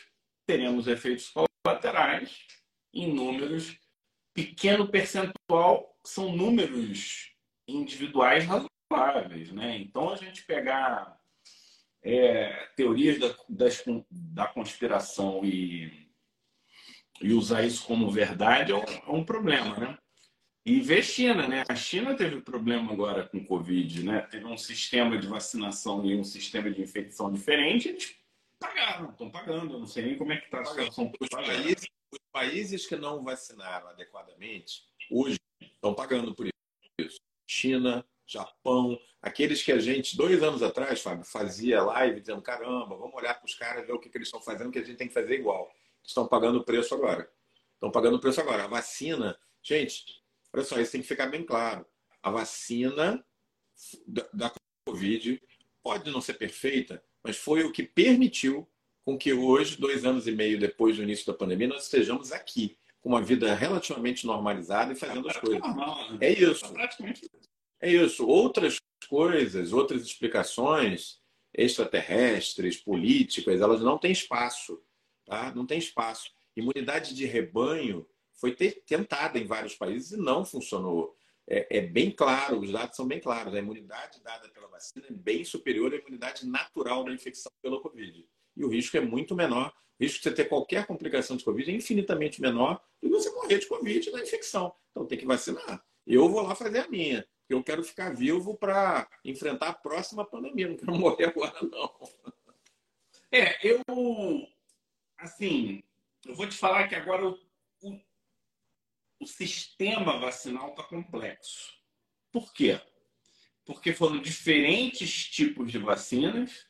teremos efeitos colaterais em números. Pequeno percentual são números individuais razoáveis. Né? Então, a gente pegar é, teorias da, das, da conspiração e, e usar isso como verdade é um, é um problema. Né? E ver China, né? A China teve problema agora com Covid, né? Teve um sistema de vacinação e um sistema de infecção diferente, eles pagaram, estão pagando. Eu não sei nem como é que está a situação. Os países, os países que não vacinaram adequadamente, hoje, estão pagando por isso. China, Japão, aqueles que a gente, dois anos atrás, Fábio, fazia live dizendo: caramba, vamos olhar para os caras, ver o que, que eles estão fazendo, que a gente tem que fazer igual. Estão pagando o preço agora. Estão pagando o preço agora. A vacina, gente, olha só, isso tem que ficar bem claro. A vacina da, da Covid pode não ser perfeita, mas foi o que permitiu com que hoje, dois anos e meio depois do início da pandemia, nós estejamos aqui, com uma vida relativamente normalizada e fazendo as coisas. Né? É isso. É isso. Outras coisas, outras explicações extraterrestres, políticas, elas não têm espaço. Tá? Não tem espaço. Imunidade de rebanho foi tentada em vários países e não funcionou é, é, bem claro, os dados são bem claros. A imunidade dada pela vacina é bem superior à imunidade natural da infecção pela Covid. E o risco é muito menor. O risco de você ter qualquer complicação de Covid é infinitamente menor do que você morrer de Covid da infecção. Então tem que vacinar. Eu vou lá fazer a minha. Eu quero ficar vivo para enfrentar a próxima pandemia. Não quero (laughs) morrer agora, não. É, eu. Assim, eu vou te falar que agora o o sistema vacinal está complexo. Por quê? Porque foram diferentes tipos de vacinas,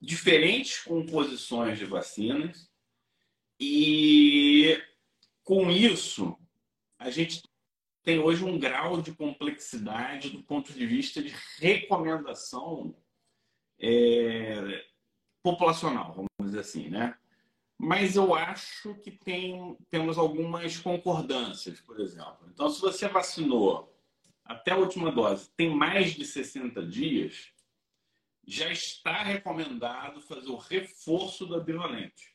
diferentes composições de vacinas, e com isso, a gente tem hoje um grau de complexidade do ponto de vista de recomendação é, populacional, vamos dizer assim, né? Mas eu acho que tem, temos algumas concordâncias, por exemplo. Então, se você vacinou até a última dose, tem mais de 60 dias, já está recomendado fazer o reforço da bivalente.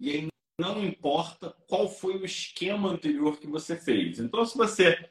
E aí não importa qual foi o esquema anterior que você fez. Então, se você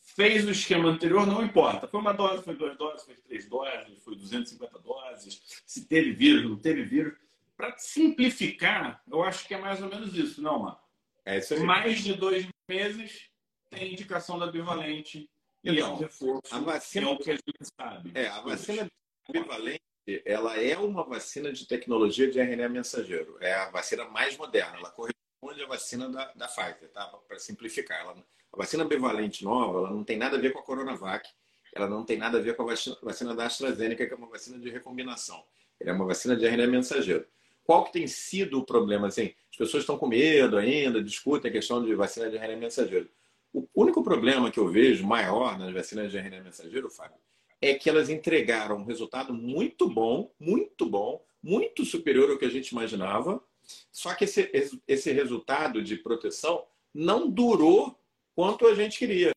fez o esquema anterior, não importa. Foi uma dose, foi duas doses, foi três doses, foi 250 doses, se teve vírus, não teve vírus para simplificar, eu acho que é mais ou menos isso, não, Marco? É isso aí. Mais de dois meses tem indicação da bivalente e é um reforço. A vacina, é o que a gente sabe. É, a vacina bivalente ela é uma vacina de tecnologia de RNA mensageiro. É a vacina mais moderna. Ela corresponde à vacina da, da Pfizer, tá? Para simplificar. Ela, a vacina bivalente nova, ela não tem nada a ver com a Coronavac. Ela não tem nada a ver com a vacina, vacina da AstraZeneca, que é uma vacina de recombinação. Ela é uma vacina de RNA mensageiro. Qual que tem sido o problema? Assim, as pessoas estão com medo ainda, discutem a questão de vacina de RNA mensageiro. O único problema que eu vejo maior nas vacinas de RNA mensageiro, Fábio, é que elas entregaram um resultado muito bom, muito bom, muito superior ao que a gente imaginava. Só que esse, esse resultado de proteção não durou quanto a gente queria.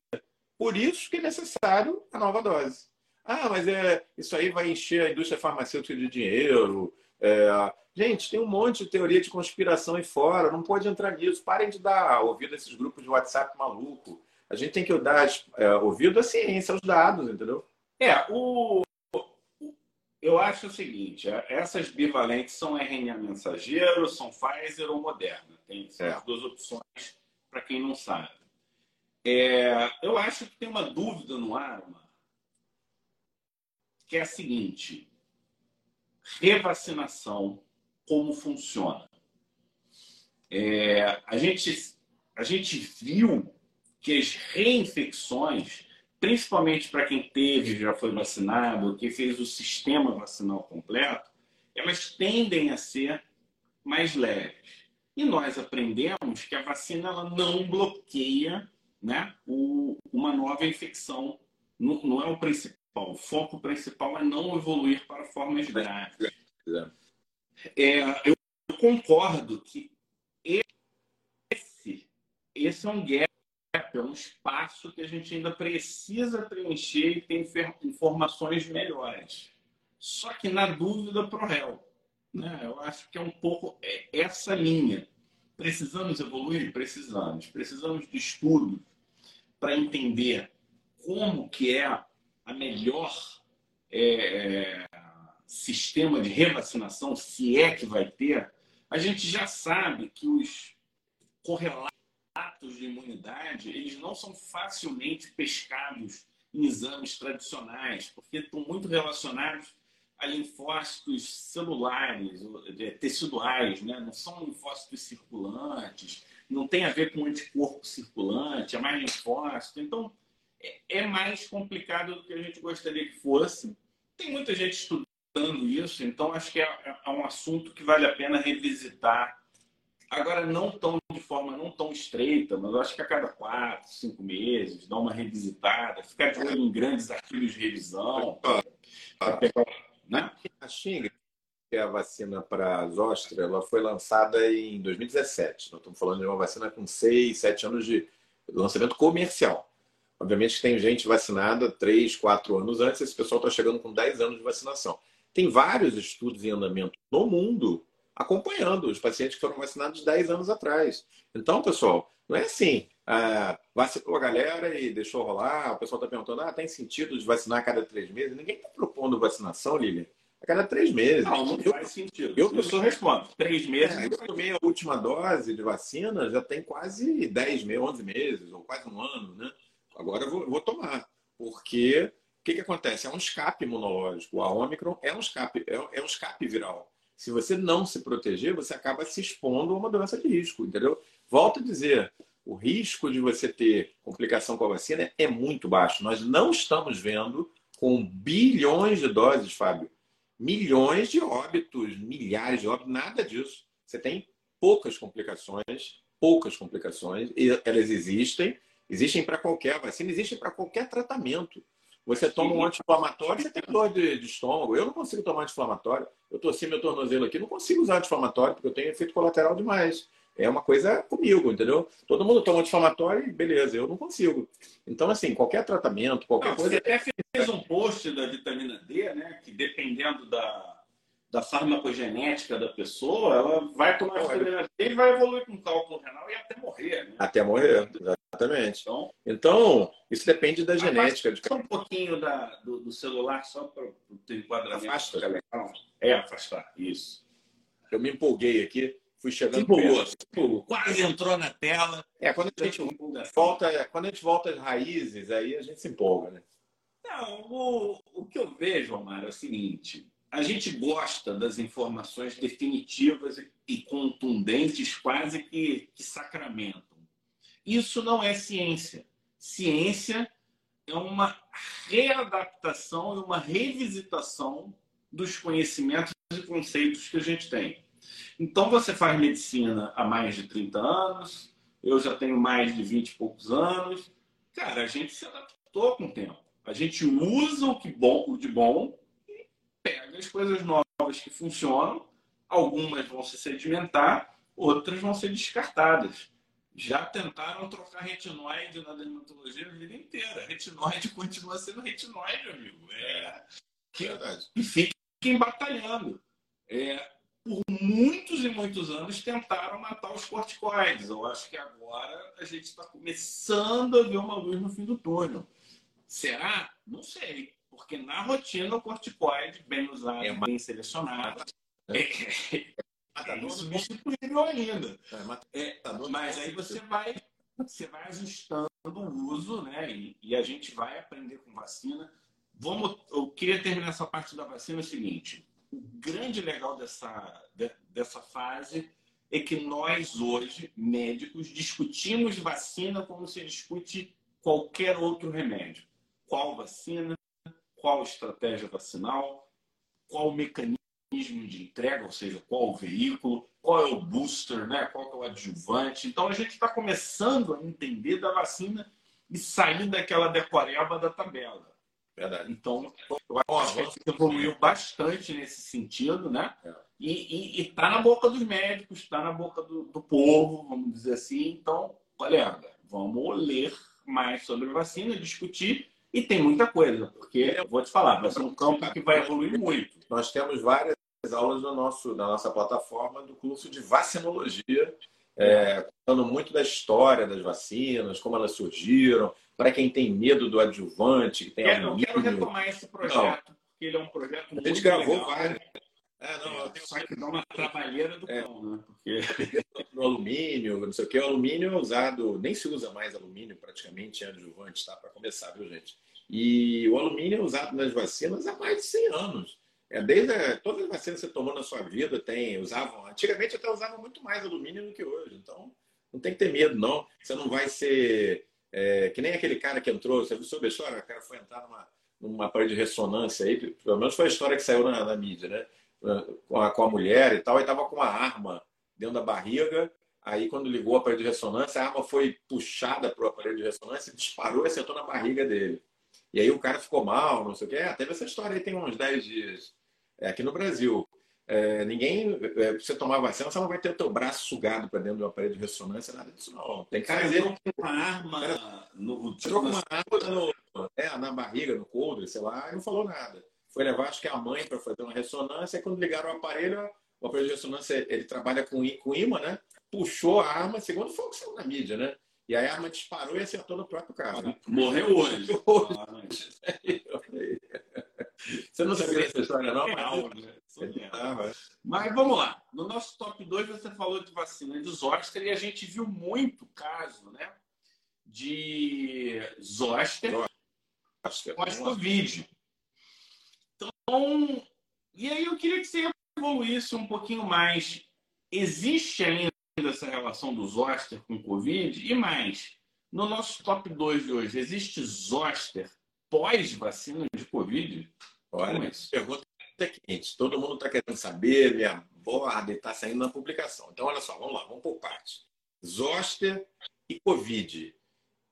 Por isso que é necessário a nova dose. Ah, mas é, isso aí vai encher a indústria farmacêutica de dinheiro. É, Gente, tem um monte de teoria de conspiração aí fora, não pode entrar nisso. Parem de dar ouvido a esses grupos de WhatsApp maluco. A gente tem que dar é, ouvido à ciência, aos dados, entendeu? É, o... eu acho o seguinte: é, essas bivalentes são RNA mensageiro, são Pfizer ou Moderna. Tem é. as duas opções para quem não sabe. É, eu acho que tem uma dúvida no ar, que é a seguinte: revacinação como funciona. É, a, gente, a gente viu que as reinfecções, principalmente para quem teve, já foi vacinado, que fez o sistema vacinal completo, elas tendem a ser mais leves. E nós aprendemos que a vacina ela não bloqueia né, o, uma nova infecção não, não é o principal. O foco principal é não evoluir para formas gráficas. É, eu concordo que esse, esse é um gap, é um espaço que a gente ainda precisa preencher e tem informações melhores. Só que na dúvida pro réu. Né? Eu acho que é um pouco essa linha. Precisamos evoluir? Precisamos. Precisamos de estudo para entender como que é a melhor é, sistema de revacinação, se é que vai ter, a gente já sabe que os correlatos de imunidade eles não são facilmente pescados em exames tradicionais, porque estão muito relacionados a linfócitos celulares, teciduais, né? não são linfócitos circulantes, não tem a ver com anticorpo circulante, é mais linfócito. Então, é, é mais complicado do que a gente gostaria que fosse. Tem muita gente estudando isso, então acho que é, é um assunto que vale a pena revisitar. Agora, não tão de forma não tão estreita, mas acho que a cada quatro, cinco meses, dar uma revisitada, ficar de olho em grandes artigos de revisão. Ah, pegar, né? A Xing, que é a vacina para a zostra, ela foi lançada em 2017. Nós estamos falando de uma vacina com seis, sete anos de lançamento comercial. Obviamente que tem gente vacinada 3, 4 anos antes, esse pessoal está chegando com 10 anos de vacinação. Tem vários estudos em andamento no mundo acompanhando os pacientes que foram vacinados 10 anos atrás. Então, pessoal, não é assim, ah, vacinou a galera e deixou rolar, o pessoal está perguntando, ah, tem sentido de vacinar a cada três meses? Ninguém está propondo vacinação, Lilian, a cada três meses. Não, não eu, faz sentido. Eu, só respondo, três meses. É, eu tomei a última dose de vacina já tem quase 10 meses, 11 meses, ou quase um ano, né? Agora eu vou, vou tomar. Porque o que, que acontece? É um escape imunológico. A Omicron é um escape, é, é um escape viral. Se você não se proteger, você acaba se expondo a uma doença de risco, entendeu? Volto a dizer, o risco de você ter complicação com a vacina é muito baixo. Nós não estamos vendo com bilhões de doses, Fábio, milhões de óbitos, milhares de óbitos, nada disso. Você tem poucas complicações, poucas complicações, elas existem, Existem para qualquer vacina, existem para qualquer tratamento. Você toma um anti-inflamatório, você tem dor de, de, estômago. Eu não consigo tomar anti-inflamatório. Eu torci meu tornozelo aqui, não consigo usar anti-inflamatório porque eu tenho efeito colateral demais. É uma coisa comigo, entendeu? Todo mundo toma anti-inflamatório e beleza, eu não consigo. Então, assim, qualquer tratamento, qualquer não, coisa. Você até fez um post da vitamina D, né? Que dependendo da, da farmacogenética da pessoa, ela vai tomar vitamina D e vai evoluir com cálculo renal e até morrer. Né? Até morrer, exatamente. Então, então isso depende da genética. De... um pouquinho da, do, do celular só para o teu enquadramento. Afasta. legal. É, afastar, isso. Eu me empolguei aqui, fui chegando empolgou, empolgou. Quase entrou na tela. É, quando a gente volta, quando a gente volta às raízes, aí a gente se empolga, né? Não, o, o que eu vejo, Omar, é o seguinte a gente gosta das informações definitivas e contundentes, quase que, que sacramentam. Isso não é ciência. Ciência é uma readaptação e uma revisitação dos conhecimentos e conceitos que a gente tem. Então, você faz medicina há mais de 30 anos, eu já tenho mais de 20 e poucos anos. Cara, a gente se adaptou com o tempo. A gente usa o que bom, o de bom pega as coisas novas que funcionam, algumas vão se sedimentar, outras vão ser descartadas. Já tentaram trocar retinoide na dermatologia a vida inteira. Retinoide continua sendo retinoide, amigo. É, que, Verdade. E fiquem batalhando. É, por muitos e muitos anos tentaram matar os corticoides. Eu acho que agora a gente está começando a ver uma luz no fim do túnel. Será? Não sei. Porque na rotina o corticoide, bem usado, é, bem selecionado, é, (laughs) é, é substituível ainda. É, mas aí você vai, você vai ajustando o uso, né? E, e, a gente vai aprender com vacina. Vamos, eu queria terminar essa parte da vacina é o seguinte: o grande legal dessa, dessa fase é que nós hoje, médicos, discutimos vacina como se discute qualquer outro remédio. Qual vacina? Qual estratégia vacinal, qual o mecanismo de entrega, ou seja, qual o veículo, qual é o booster, né? qual é o adjuvante. Então a gente está começando a entender da vacina e sair daquela decoreba da tabela. Verdade. Então, eu acho que a gente evoluiu bastante nesse sentido, né? É. E está na boca dos médicos, está na boca do, do, povo, vamos dizer assim. Então, colega, vamos ler mais sobre vacina, discutir. E tem muita coisa, porque, vou te falar, vai ser um campo que vai evoluir muito. Nós temos várias aulas no nosso, na nossa plataforma do curso de vacinologia, é, contando muito da história das vacinas, como elas surgiram, para quem tem medo do adjuvante, que tem é, Eu quero retomar esse projeto, não. porque ele é um projeto muito A gente gravou legal. vários. É, não, é, tenho... Só que dá uma trabalheira do é, pão, né? Porque... (laughs) no alumínio, não sei o que. O alumínio é usado, nem se usa mais alumínio praticamente em adjuvante, tá? Para começar, viu, gente? E o alumínio é usado nas vacinas há mais de 100 anos. É, desde a, todas as vacinas que você tomou na sua vida tem, usavam. Antigamente até usavam muito mais alumínio do que hoje. Então, não tem que ter medo, não. Você não vai ser é, que nem aquele cara que entrou, você viu sobre a história? O cara foi entrar numa, numa aparelho de ressonância aí, pelo menos foi a história que saiu na, na mídia, né? Com a, com a mulher e tal, e tava com uma arma dentro da barriga. Aí, quando ligou o aparelho de ressonância, a arma foi puxada para o aparelho de ressonância, disparou e acertou na barriga dele. E aí o cara ficou mal, não sei o quê. É, teve essa história aí tem uns 10 dias. É, aqui no Brasil. É, ninguém, é, você tomar vacina, você não vai ter o teu braço sugado para dentro do aparelho de ressonância, nada disso não. Tem que fazer uma arma cara, no, tirou com uma arma no, é, na barriga, no coldre, sei lá, e não falou nada. Foi levar, acho que a mãe para fazer uma ressonância, e quando ligaram o aparelho, o aparelho de ressonância, ele trabalha com, com imã, né? Puxou a arma, segundo foi o que saiu na mídia, né? E aí a arma disparou e acertou no próprio carro. Morreu hoje. hoje. (laughs) Você não sabia essa história, não? Real, né? É. Mas vamos lá. No nosso top 2, você falou de vacina de zoster e a gente viu muito caso, né? De zoster pós-Covid. Então, e aí eu queria que você evoluísse um pouquinho mais. Existe ainda essa relação do zoster com Covid? E mais, no nosso top 2 de hoje, existe zoster pós-vacina de Covid? Olha, pergunta é quente. Todo mundo está querendo saber, me aborda e está saindo na publicação. Então, olha só, vamos lá, vamos por partes. Zoster e Covid.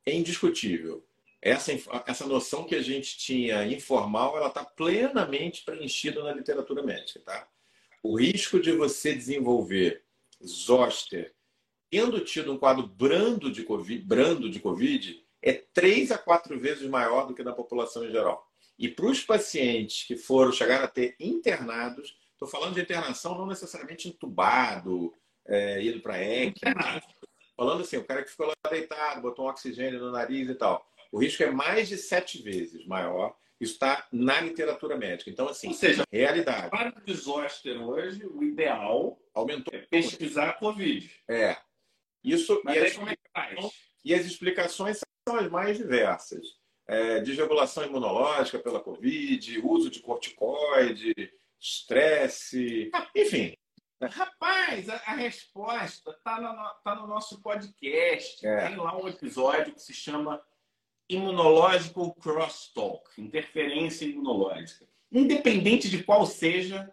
É indiscutível. Essa, essa noção que a gente tinha informal, ela está plenamente preenchida na literatura médica. Tá? O risco de você desenvolver zoster tendo tido um quadro brando de COVID, brando de COVID é três a quatro vezes maior do que na população em geral. E para os pacientes que foram chegar a ter internados, estou falando de internação não necessariamente entubado, é, ido para ECMO, falando assim, o cara que ficou lá deitado, botou um oxigênio no nariz e tal. O risco é mais de sete vezes maior. Isso está na literatura médica. Então, assim, Ou seja, realidade. Para o desóster hoje, o ideal aumentou é pesquisar a Covid. É. Isso, Mas e, as, como é que faz? e as explicações são as mais diversas é, desregulação imunológica pela Covid, uso de corticoide, estresse, enfim. Rapaz, a, a resposta está no, tá no nosso podcast. É. Tem lá um episódio que se chama Immunological Crosstalk Interferência Imunológica. Independente de qual seja,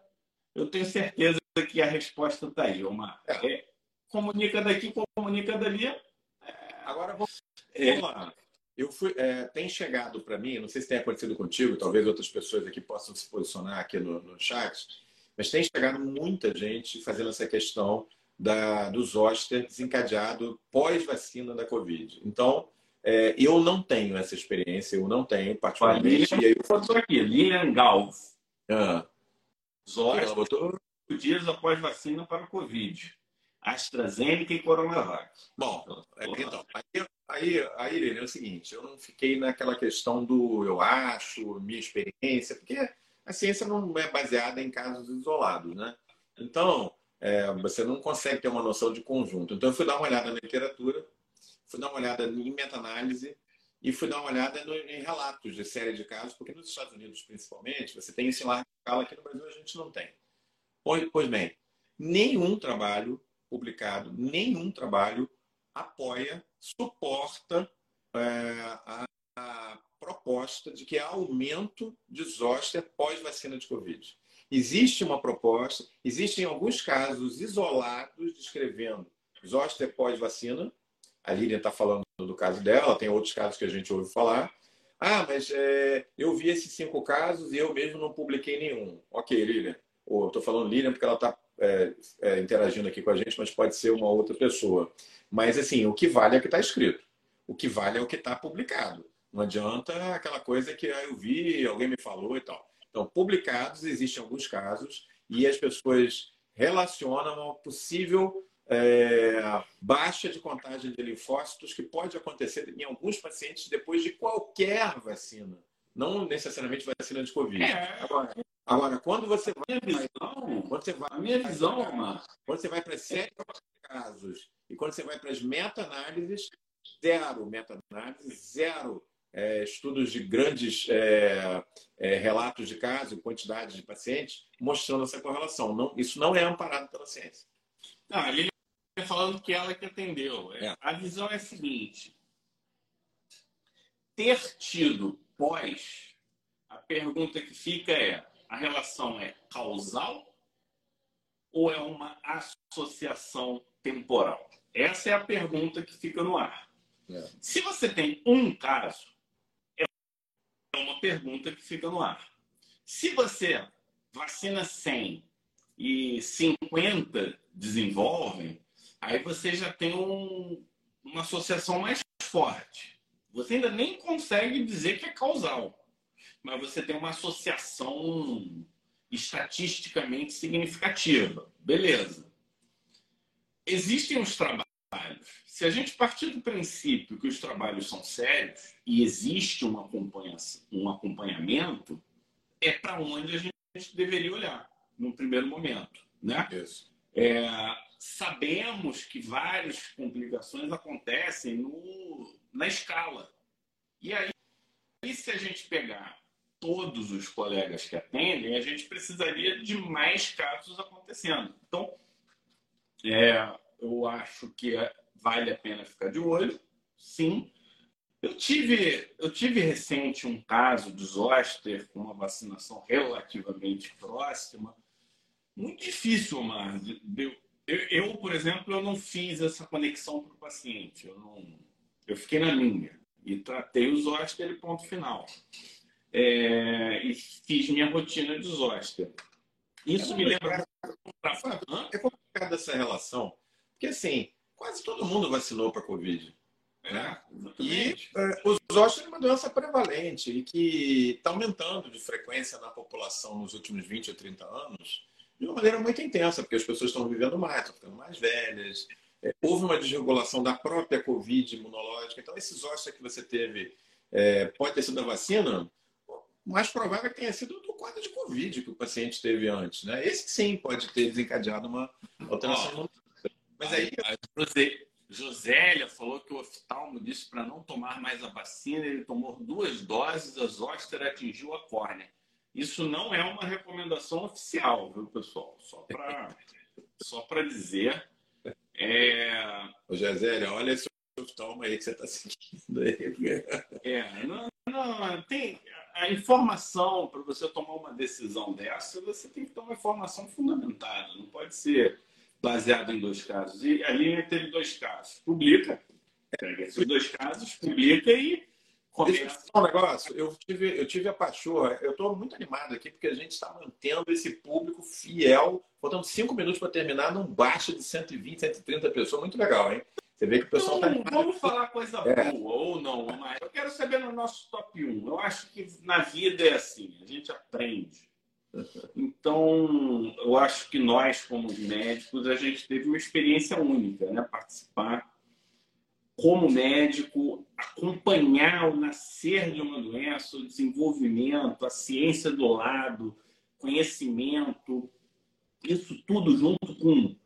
eu tenho certeza que a resposta está aí. Uma, é. É, comunica daqui, comunica dali. É, Agora vamos, vamos lá. Eu fui, é, tem chegado para mim, não sei se tem acontecido contigo, talvez outras pessoas aqui possam se posicionar aqui no, no chat, mas tem chegado muita gente fazendo essa questão da, do zoster desencadeado pós-vacina da Covid. Então, é, eu não tenho essa experiência, eu não tenho, particularmente. Lilian, eu aqui, Lilian Galves. Ah. Zoster, botou... dias após vacina para o Covid. AstraZeneca e Coronavac. Bom, é, então, aí, aí, aí é o seguinte, eu não fiquei naquela questão do eu acho, minha experiência, porque a ciência não é baseada em casos isolados, né? Então, é, você não consegue ter uma noção de conjunto. Então, eu fui dar uma olhada na literatura, fui dar uma olhada em meta-análise e fui dar uma olhada no, em relatos de série de casos, porque nos Estados Unidos, principalmente, você tem esse largo escala, aqui no Brasil a gente não tem. Pois, bem, nenhum trabalho publicado, nenhum trabalho apoia, suporta é, a, a, proposta de que há aumento de zoster pós-vacina de Covid. Existe uma proposta, existem alguns casos isolados descrevendo zoster pós-vacina. A Lilian está falando do caso dela, tem outros casos que a gente ouve falar. Ah, mas é, eu vi esses cinco casos e eu mesmo não publiquei nenhum. Ok, Lilian. Estou falando Lilian porque ela está é, é, interagindo aqui com a gente, mas pode ser uma outra pessoa. Mas, assim, o que vale é o que está escrito. O que vale é o que está publicado. Não adianta aquela coisa que ah, eu vi, alguém me falou e tal. Então, publicados, existem alguns casos e as pessoas relacionam a possível é, baixa de contagem de linfócitos que pode acontecer em alguns pacientes depois de qualquer vacina. Não necessariamente vacina de Covid. É. Agora, agora, quando você vai. Minha visão, quando você vai, a minha visão, quando você vai para sete casos e quando você vai para as meta-análises, zero meta-análise, zero é, estudos de grandes é, é, relatos de casos e quantidade de pacientes mostrando essa correlação. Não, isso não é amparado pela ciência. Não, é falando que ela que atendeu. É. A visão é a seguinte: ter tido pós, a pergunta que fica é: a relação é causal ou é uma associação temporal? Essa é a pergunta que fica no ar. É. Se você tem um caso, é uma pergunta que fica no ar. Se você vacina 100 e 50 desenvolvem, aí você já tem um, uma associação mais forte. Você ainda nem consegue dizer que é causal, mas você tem uma associação estatisticamente significativa. Beleza. Existem os trabalhos. Se a gente partir do princípio que os trabalhos são sérios e existe um, um acompanhamento, é para onde a gente deveria olhar no primeiro momento, né? Isso. É, sabemos que várias complicações acontecem no, na escala. E aí, se a gente pegar todos os colegas que atendem, a gente precisaria de mais casos acontecendo. Então, é, eu acho que vale a pena ficar de olho, sim. Eu tive, eu tive recente um caso de zoster com uma vacinação relativamente próxima. Muito difícil, Omar. Eu, eu, eu, por exemplo, eu não fiz essa conexão para o paciente. Eu, não, eu fiquei na minha e tratei o zoster ponto final. É, e fiz minha rotina de zoster. Isso é me lembra... É complicado essa relação. Porque, assim, quase todo mundo vacinou para a Covid. Né? E é, o zoster é uma doença prevalente e que está aumentando de frequência na população nos últimos 20 ou 30 anos de uma maneira muito intensa, porque as pessoas estão vivendo mais, estão ficando mais velhas. É, houve uma desregulação da própria Covid imunológica. Então, esse zoster que você teve é, pode ter sido da vacina, o mais provável é que tenha sido do quadro de Covid que o paciente teve antes. Né? Esse sim pode ter desencadeado uma alteração. Oh mas aí. A José, Josélia falou que o oftalmo disse para não tomar mais a vacina, ele tomou duas doses, a zoster atingiu a córnea. Isso não é uma recomendação oficial, viu, pessoal? Só para só dizer. É... Ô, Gisele, olha esse oftalmo aí que você está sentindo aí. É, não, não, tem a informação para você tomar uma decisão dessa, você tem que ter uma informação fundamentada. Não pode ser baseado em dois casos. E a linha teve dois casos. Publica, pega esses dois casos, publica e começa. um negócio. Eu tive, eu tive a pachorra. Eu estou muito animado aqui porque a gente está mantendo esse público fiel. Faltando cinco minutos para terminar, num baixo de 120, 130 pessoas. Muito legal, hein? Você vê que o pessoal está. Vamos falar coisa é. boa ou não, mas eu quero saber no nosso top 1. Eu acho que na vida é assim, a gente aprende. Então, eu acho que nós, como médicos, a gente teve uma experiência única, né? Participar como médico, acompanhar o nascer de uma doença, o desenvolvimento, a ciência do lado, conhecimento, isso tudo junto com.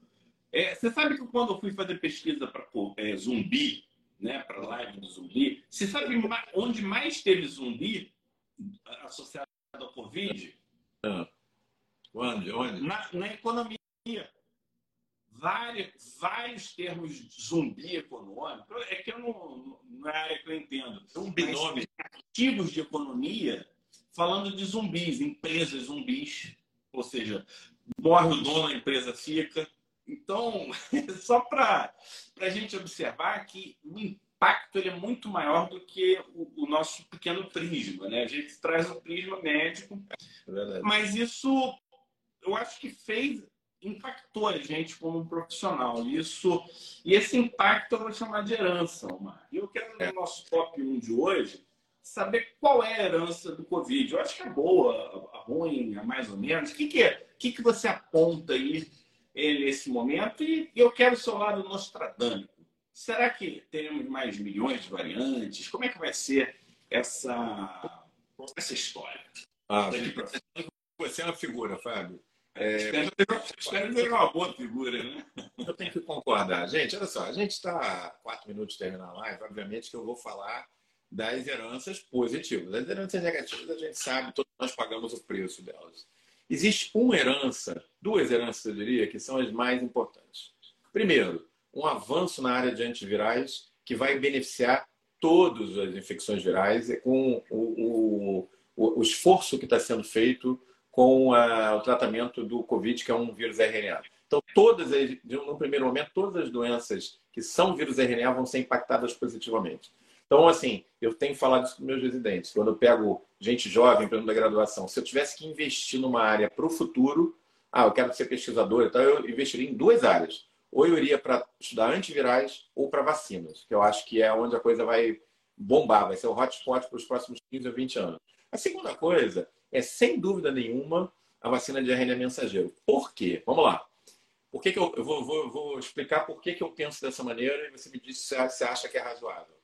É, você sabe que quando eu fui fazer pesquisa para é, zumbi, né, para live do zumbi, você sabe onde mais teve zumbi associado ao Covid? Ah. Onde? Onde? Na, na economia. Vários, vários termos zumbi econômico. É que eu não, não é a área que eu entendo. Zumbi nome. Artigos de economia falando de zumbis, empresas zumbis. Ou seja, morre o dono, a empresa fica. Então, (laughs) só para a gente observar que o impacto ele é muito maior do que o, o nosso pequeno prisma, né? A gente traz o prisma médico, é mas isso eu acho que fez impactou a gente como profissional. Isso e esse impacto eu vou chamar de herança, Omar. E eu quero no é. nosso top 1 de hoje saber qual é a herança do Covid. Eu acho que é boa, a ruim, a mais ou menos. O que, que é? O que, que você aponta aí nesse momento? E eu quero o seu lado nostradâmico. Será que teremos mais milhões de variantes? Como é que vai ser essa, essa história? Ah, você é uma figura, Fábio. É, espero, espero ter uma boa figura, né? Eu tenho que concordar. Gente, olha só, a gente está quatro minutos de terminar a live, obviamente que eu vou falar das heranças positivas. As heranças negativas a gente sabe, todos nós pagamos o preço delas. Existe uma herança, duas heranças, eu diria, que são as mais importantes. Primeiro, um avanço na área de antivirais que vai beneficiar todas as infecções virais com o, o, o esforço que está sendo feito com a, o tratamento do Covid, que é um vírus RNA. Então, todas, no primeiro momento, todas as doenças que são vírus RNA vão ser impactadas positivamente. Então, assim, eu tenho falado isso com meus residentes. Quando eu pego gente jovem, plano da graduação, se eu tivesse que investir numa área para o futuro, ah, eu quero ser pesquisador, então eu investiria em duas áreas ou eu iria para estudar antivirais ou para vacinas, que eu acho que é onde a coisa vai bombar, vai ser o hotspot para os próximos 15 ou 20 anos. A segunda coisa é, sem dúvida nenhuma, a vacina de RNA mensageiro. Por quê? Vamos lá. Por que, que eu, eu vou, vou, vou, explicar por que, que eu penso dessa maneira e você me diz se você acha que é razoável.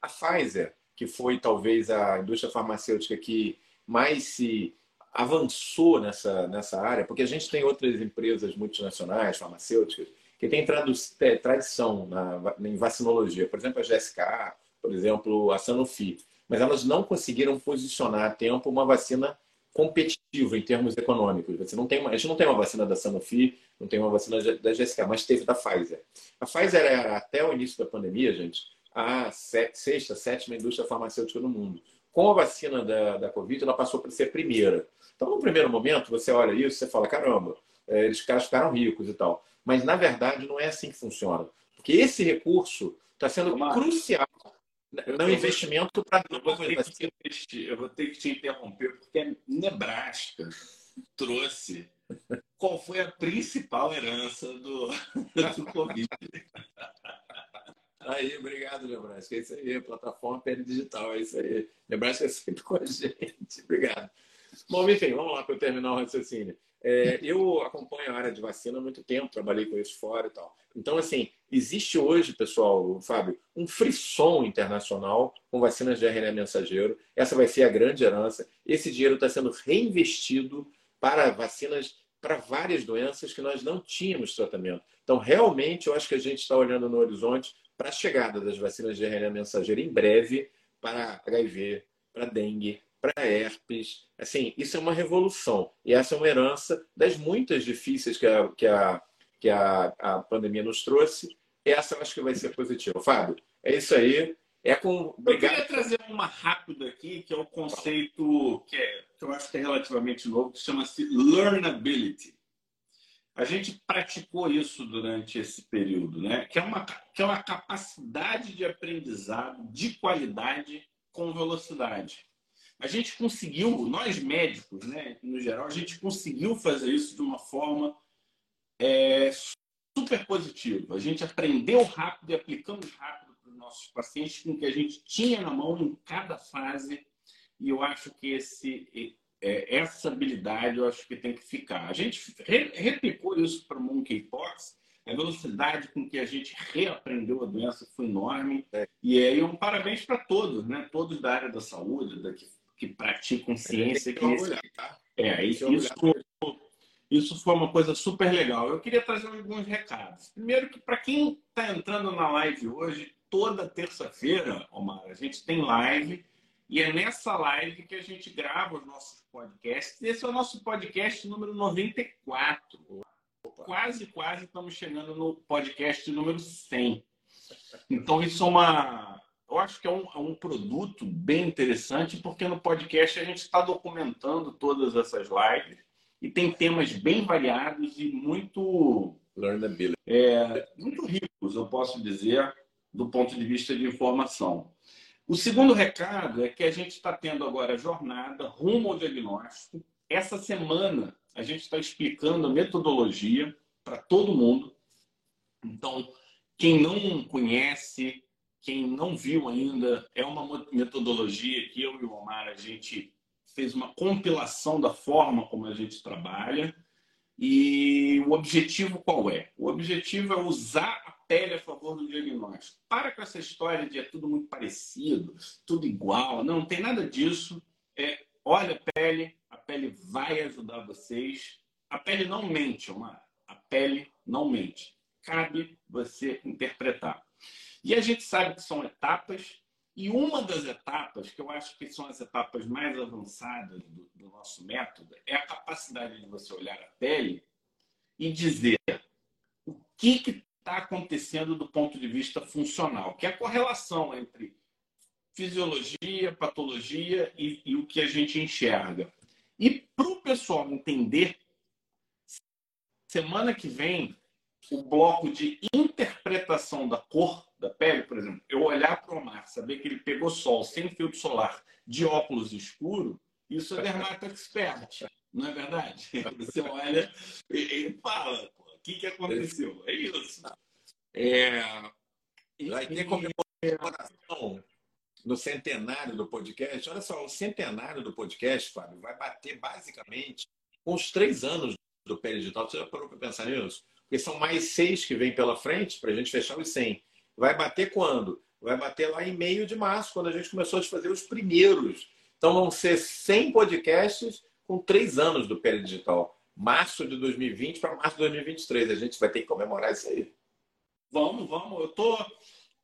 A Pfizer, que foi talvez a indústria farmacêutica que mais se avançou nessa, nessa área, porque a gente tem outras empresas multinacionais, farmacêuticas, que tem é, tradição na, em vacinologia. Por exemplo, a GSK, por exemplo, a Sanofi. Mas elas não conseguiram posicionar a tempo uma vacina competitiva em termos econômicos. Você não tem uma, a gente não tem uma vacina da Sanofi, não tem uma vacina da GSK, mas teve da Pfizer. A Pfizer era, até o início da pandemia, gente, a sexta, sétima indústria farmacêutica no mundo. Com a vacina da, da Covid, ela passou para ser a primeira. Então, no primeiro momento, você olha isso, você fala, caramba, é, eles caras ficaram ricos e tal. Mas, na verdade, não é assim que funciona. Porque esse recurso está sendo crucial no investimento para. Eu, vou ter que eu vou ter que te interromper, porque Nebraska trouxe qual foi a principal herança do, (laughs) do Covid. Aí, obrigado, Nebraska. É isso aí, plataforma PL Digital, é isso aí. Nebraska é sempre com a gente. Obrigado. Bom, enfim, vamos lá para eu terminar o raciocínio. É, eu acompanho a área de vacina há muito tempo, trabalhei com isso fora e tal. Então, assim, existe hoje, pessoal, Fábio, um frisson internacional com vacinas de RNA mensageiro. Essa vai ser a grande herança. Esse dinheiro está sendo reinvestido para vacinas para várias doenças que nós não tínhamos tratamento. Então, realmente, eu acho que a gente está olhando no horizonte para a chegada das vacinas de RNA mensageiro em breve para HIV, para dengue, para herpes. Assim, isso é uma revolução. E essa é uma herança das muitas difíceis que a, que a, que a, a pandemia nos trouxe. Essa eu acho que vai ser positiva. Fábio, é isso aí. É com... Obrigado. Eu queria trazer uma rápida aqui, que é o conceito que, é, que eu acho que é relativamente novo, que chama-se learnability. A gente praticou isso durante esse período, né? que, é uma, que é uma capacidade de aprendizado de qualidade com velocidade. A gente conseguiu, nós médicos, né, no geral, a gente conseguiu fazer isso de uma forma é, super positiva. A gente aprendeu rápido e aplicamos rápido para os nossos pacientes com o que a gente tinha na mão em cada fase. E eu acho que esse, é, essa habilidade eu acho que tem que ficar. A gente re, replicou isso para o monkeypox. A velocidade com que a gente reaprendeu a doença foi enorme. É. E aí, um parabéns para todos, né? Todos da área da saúde, da que que praticam ciência. Que tá? É, isso, isso foi uma coisa super legal. Eu queria trazer alguns recados. Primeiro, que para quem está entrando na live hoje, toda terça-feira, Omar, a gente tem live. E é nessa live que a gente grava os nossos podcasts. Esse é o nosso podcast número 94. Opa. Quase, quase estamos chegando no podcast número 100. Então, isso é uma, eu acho que é um, é um produto bem interessante, porque no podcast a gente está documentando todas essas lives e tem temas bem variados e muito, Learnability. é, muito ricos, eu posso dizer. do ponto de vista de informação. O segundo recado é que a gente está tendo agora a jornada rumo ao diagnóstico. Essa semana a gente está explicando a metodologia para todo mundo. Então, quem não conhece, quem não viu ainda, é uma metodologia que eu e o Omar a gente fez uma compilação da forma como a gente trabalha. E o objetivo qual é? O objetivo é usar a pele a favor do diagnóstico. Para com essa história de é tudo muito parecido, tudo igual. Não, não tem nada disso. É, olha a pele, a pele vai ajudar vocês. A pele não mente, Omar. A pele não mente. Cabe você interpretar. E a gente sabe que são etapas, e uma das etapas, que eu acho que são as etapas mais avançadas do, do nosso método, é a capacidade de você olhar a pele e dizer o que está acontecendo do ponto de vista funcional, que é a correlação entre fisiologia, patologia e, e o que a gente enxerga. E para o pessoal entender, semana que vem, o bloco de interpretação da cor da pele, por exemplo, eu olhar para o mar, saber que ele pegou sol sem filtro solar, de óculos escuro, isso é dermato expert, não é verdade? (laughs) Você olha e, e fala, o que, que aconteceu? É isso. É... Vai ter comemoração no centenário do podcast. Olha só, o centenário do podcast, Fábio, vai bater basicamente com os três anos do Pele Digital. Você já parou para pensar nisso? Porque são mais seis que vem pela frente para a gente fechar os 100. Vai bater quando? Vai bater lá em meio de março, quando a gente começou a fazer os primeiros. Então vão ser 100 podcasts com três anos do Pele Digital. Março de 2020 para março de 2023. A gente vai ter que comemorar isso aí. Vamos, vamos. Eu tô.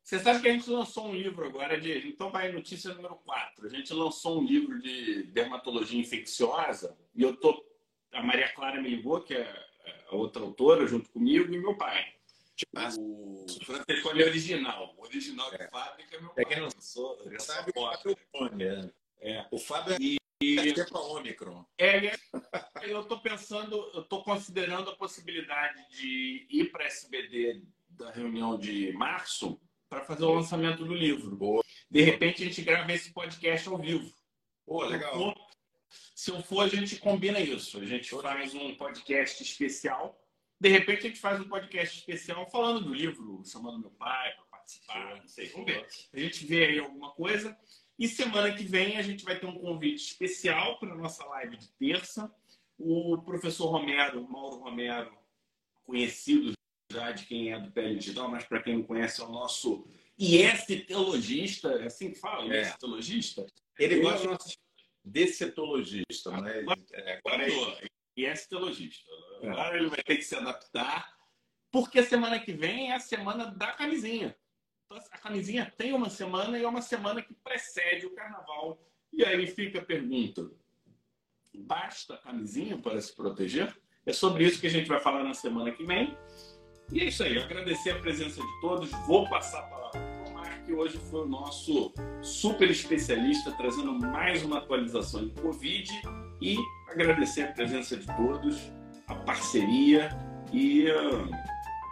Você sabe que a gente lançou um livro agora de. Então vai notícia número 4. A gente lançou um livro de dermatologia infecciosa e eu tô. A Maria Clara me ligou, que é outra autora, junto comigo, e meu pai. Tipo, o Francescone original. O original de é. fábrica é meu pai. É que não sou, você sabe o Fábio é. é. O Fábio é e... é para Ômicron. É, (laughs) eu estou pensando, eu estou considerando a possibilidade de ir para a SBD da reunião de março para fazer o lançamento do livro. Boa. De repente a gente grava esse podcast ao vivo. Pô, legal. Se eu for, a gente combina isso. A gente faz um podcast especial. De repente a gente faz um podcast especial falando do livro, chamando meu pai para participar, não sei. Vamos ver. A gente vê aí alguma coisa. E semana que vem a gente vai ter um convite especial para a nossa live de terça. O professor Romero, Mauro Romero, conhecido já de quem é do Pele Digital, mas para quem não conhece, é o nosso ISTologista, é assim que fala? É. ISTologista? Ele gosta de nosso decetologista, né? É, agora é ISTologista. É. Agora ele vai ter que se adaptar, porque semana que vem é a semana da camisinha. Então, a camisinha tem uma semana e é uma semana que precede o carnaval. E aí fica a pergunta: basta a camisinha para se proteger? É sobre isso que a gente vai falar na semana que vem. E é isso aí, agradecer a presença de todos. Vou passar a palavra que hoje foi o nosso super especialista, trazendo mais uma atualização de Covid. E agradecer a presença de todos, a parceria e uh,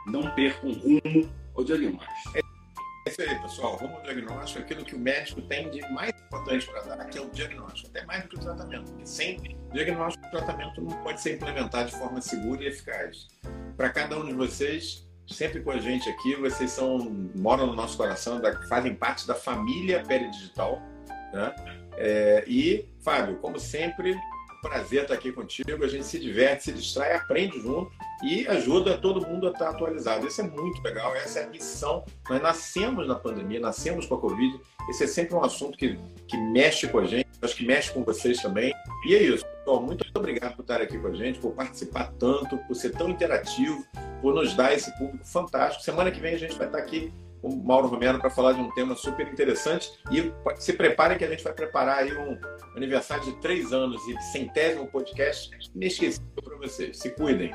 não percam rumo ao diagnóstico. É isso aí, pessoal. Rumo ao diagnóstico aquilo que o médico tem de mais importante para dar, que é o diagnóstico, até mais do que o tratamento. Porque sem diagnóstico, o tratamento não pode ser implementado de forma segura e eficaz. Para cada um de vocês, sempre com a gente aqui, vocês são moram no nosso coração, fazem parte da família Pele Digital. Né? É, e, Fábio, como sempre, prazer estar aqui contigo. A gente se diverte, se distrai, aprende junto e ajuda todo mundo a estar atualizado. Isso é muito legal, essa é a missão. Nós nascemos na pandemia, nascemos com a Covid. Esse é sempre um assunto que, que mexe com a gente, acho que mexe com vocês também. E é isso. Pessoal, muito obrigado por estar aqui com a gente, por participar tanto, por ser tão interativo, por nos dar esse público fantástico. Semana que vem a gente vai estar aqui com o Mauro Romero para falar de um tema super interessante. E se preparem que a gente vai preparar aí um aniversário de três anos e centésimo podcast inesquecível para vocês. Se cuidem.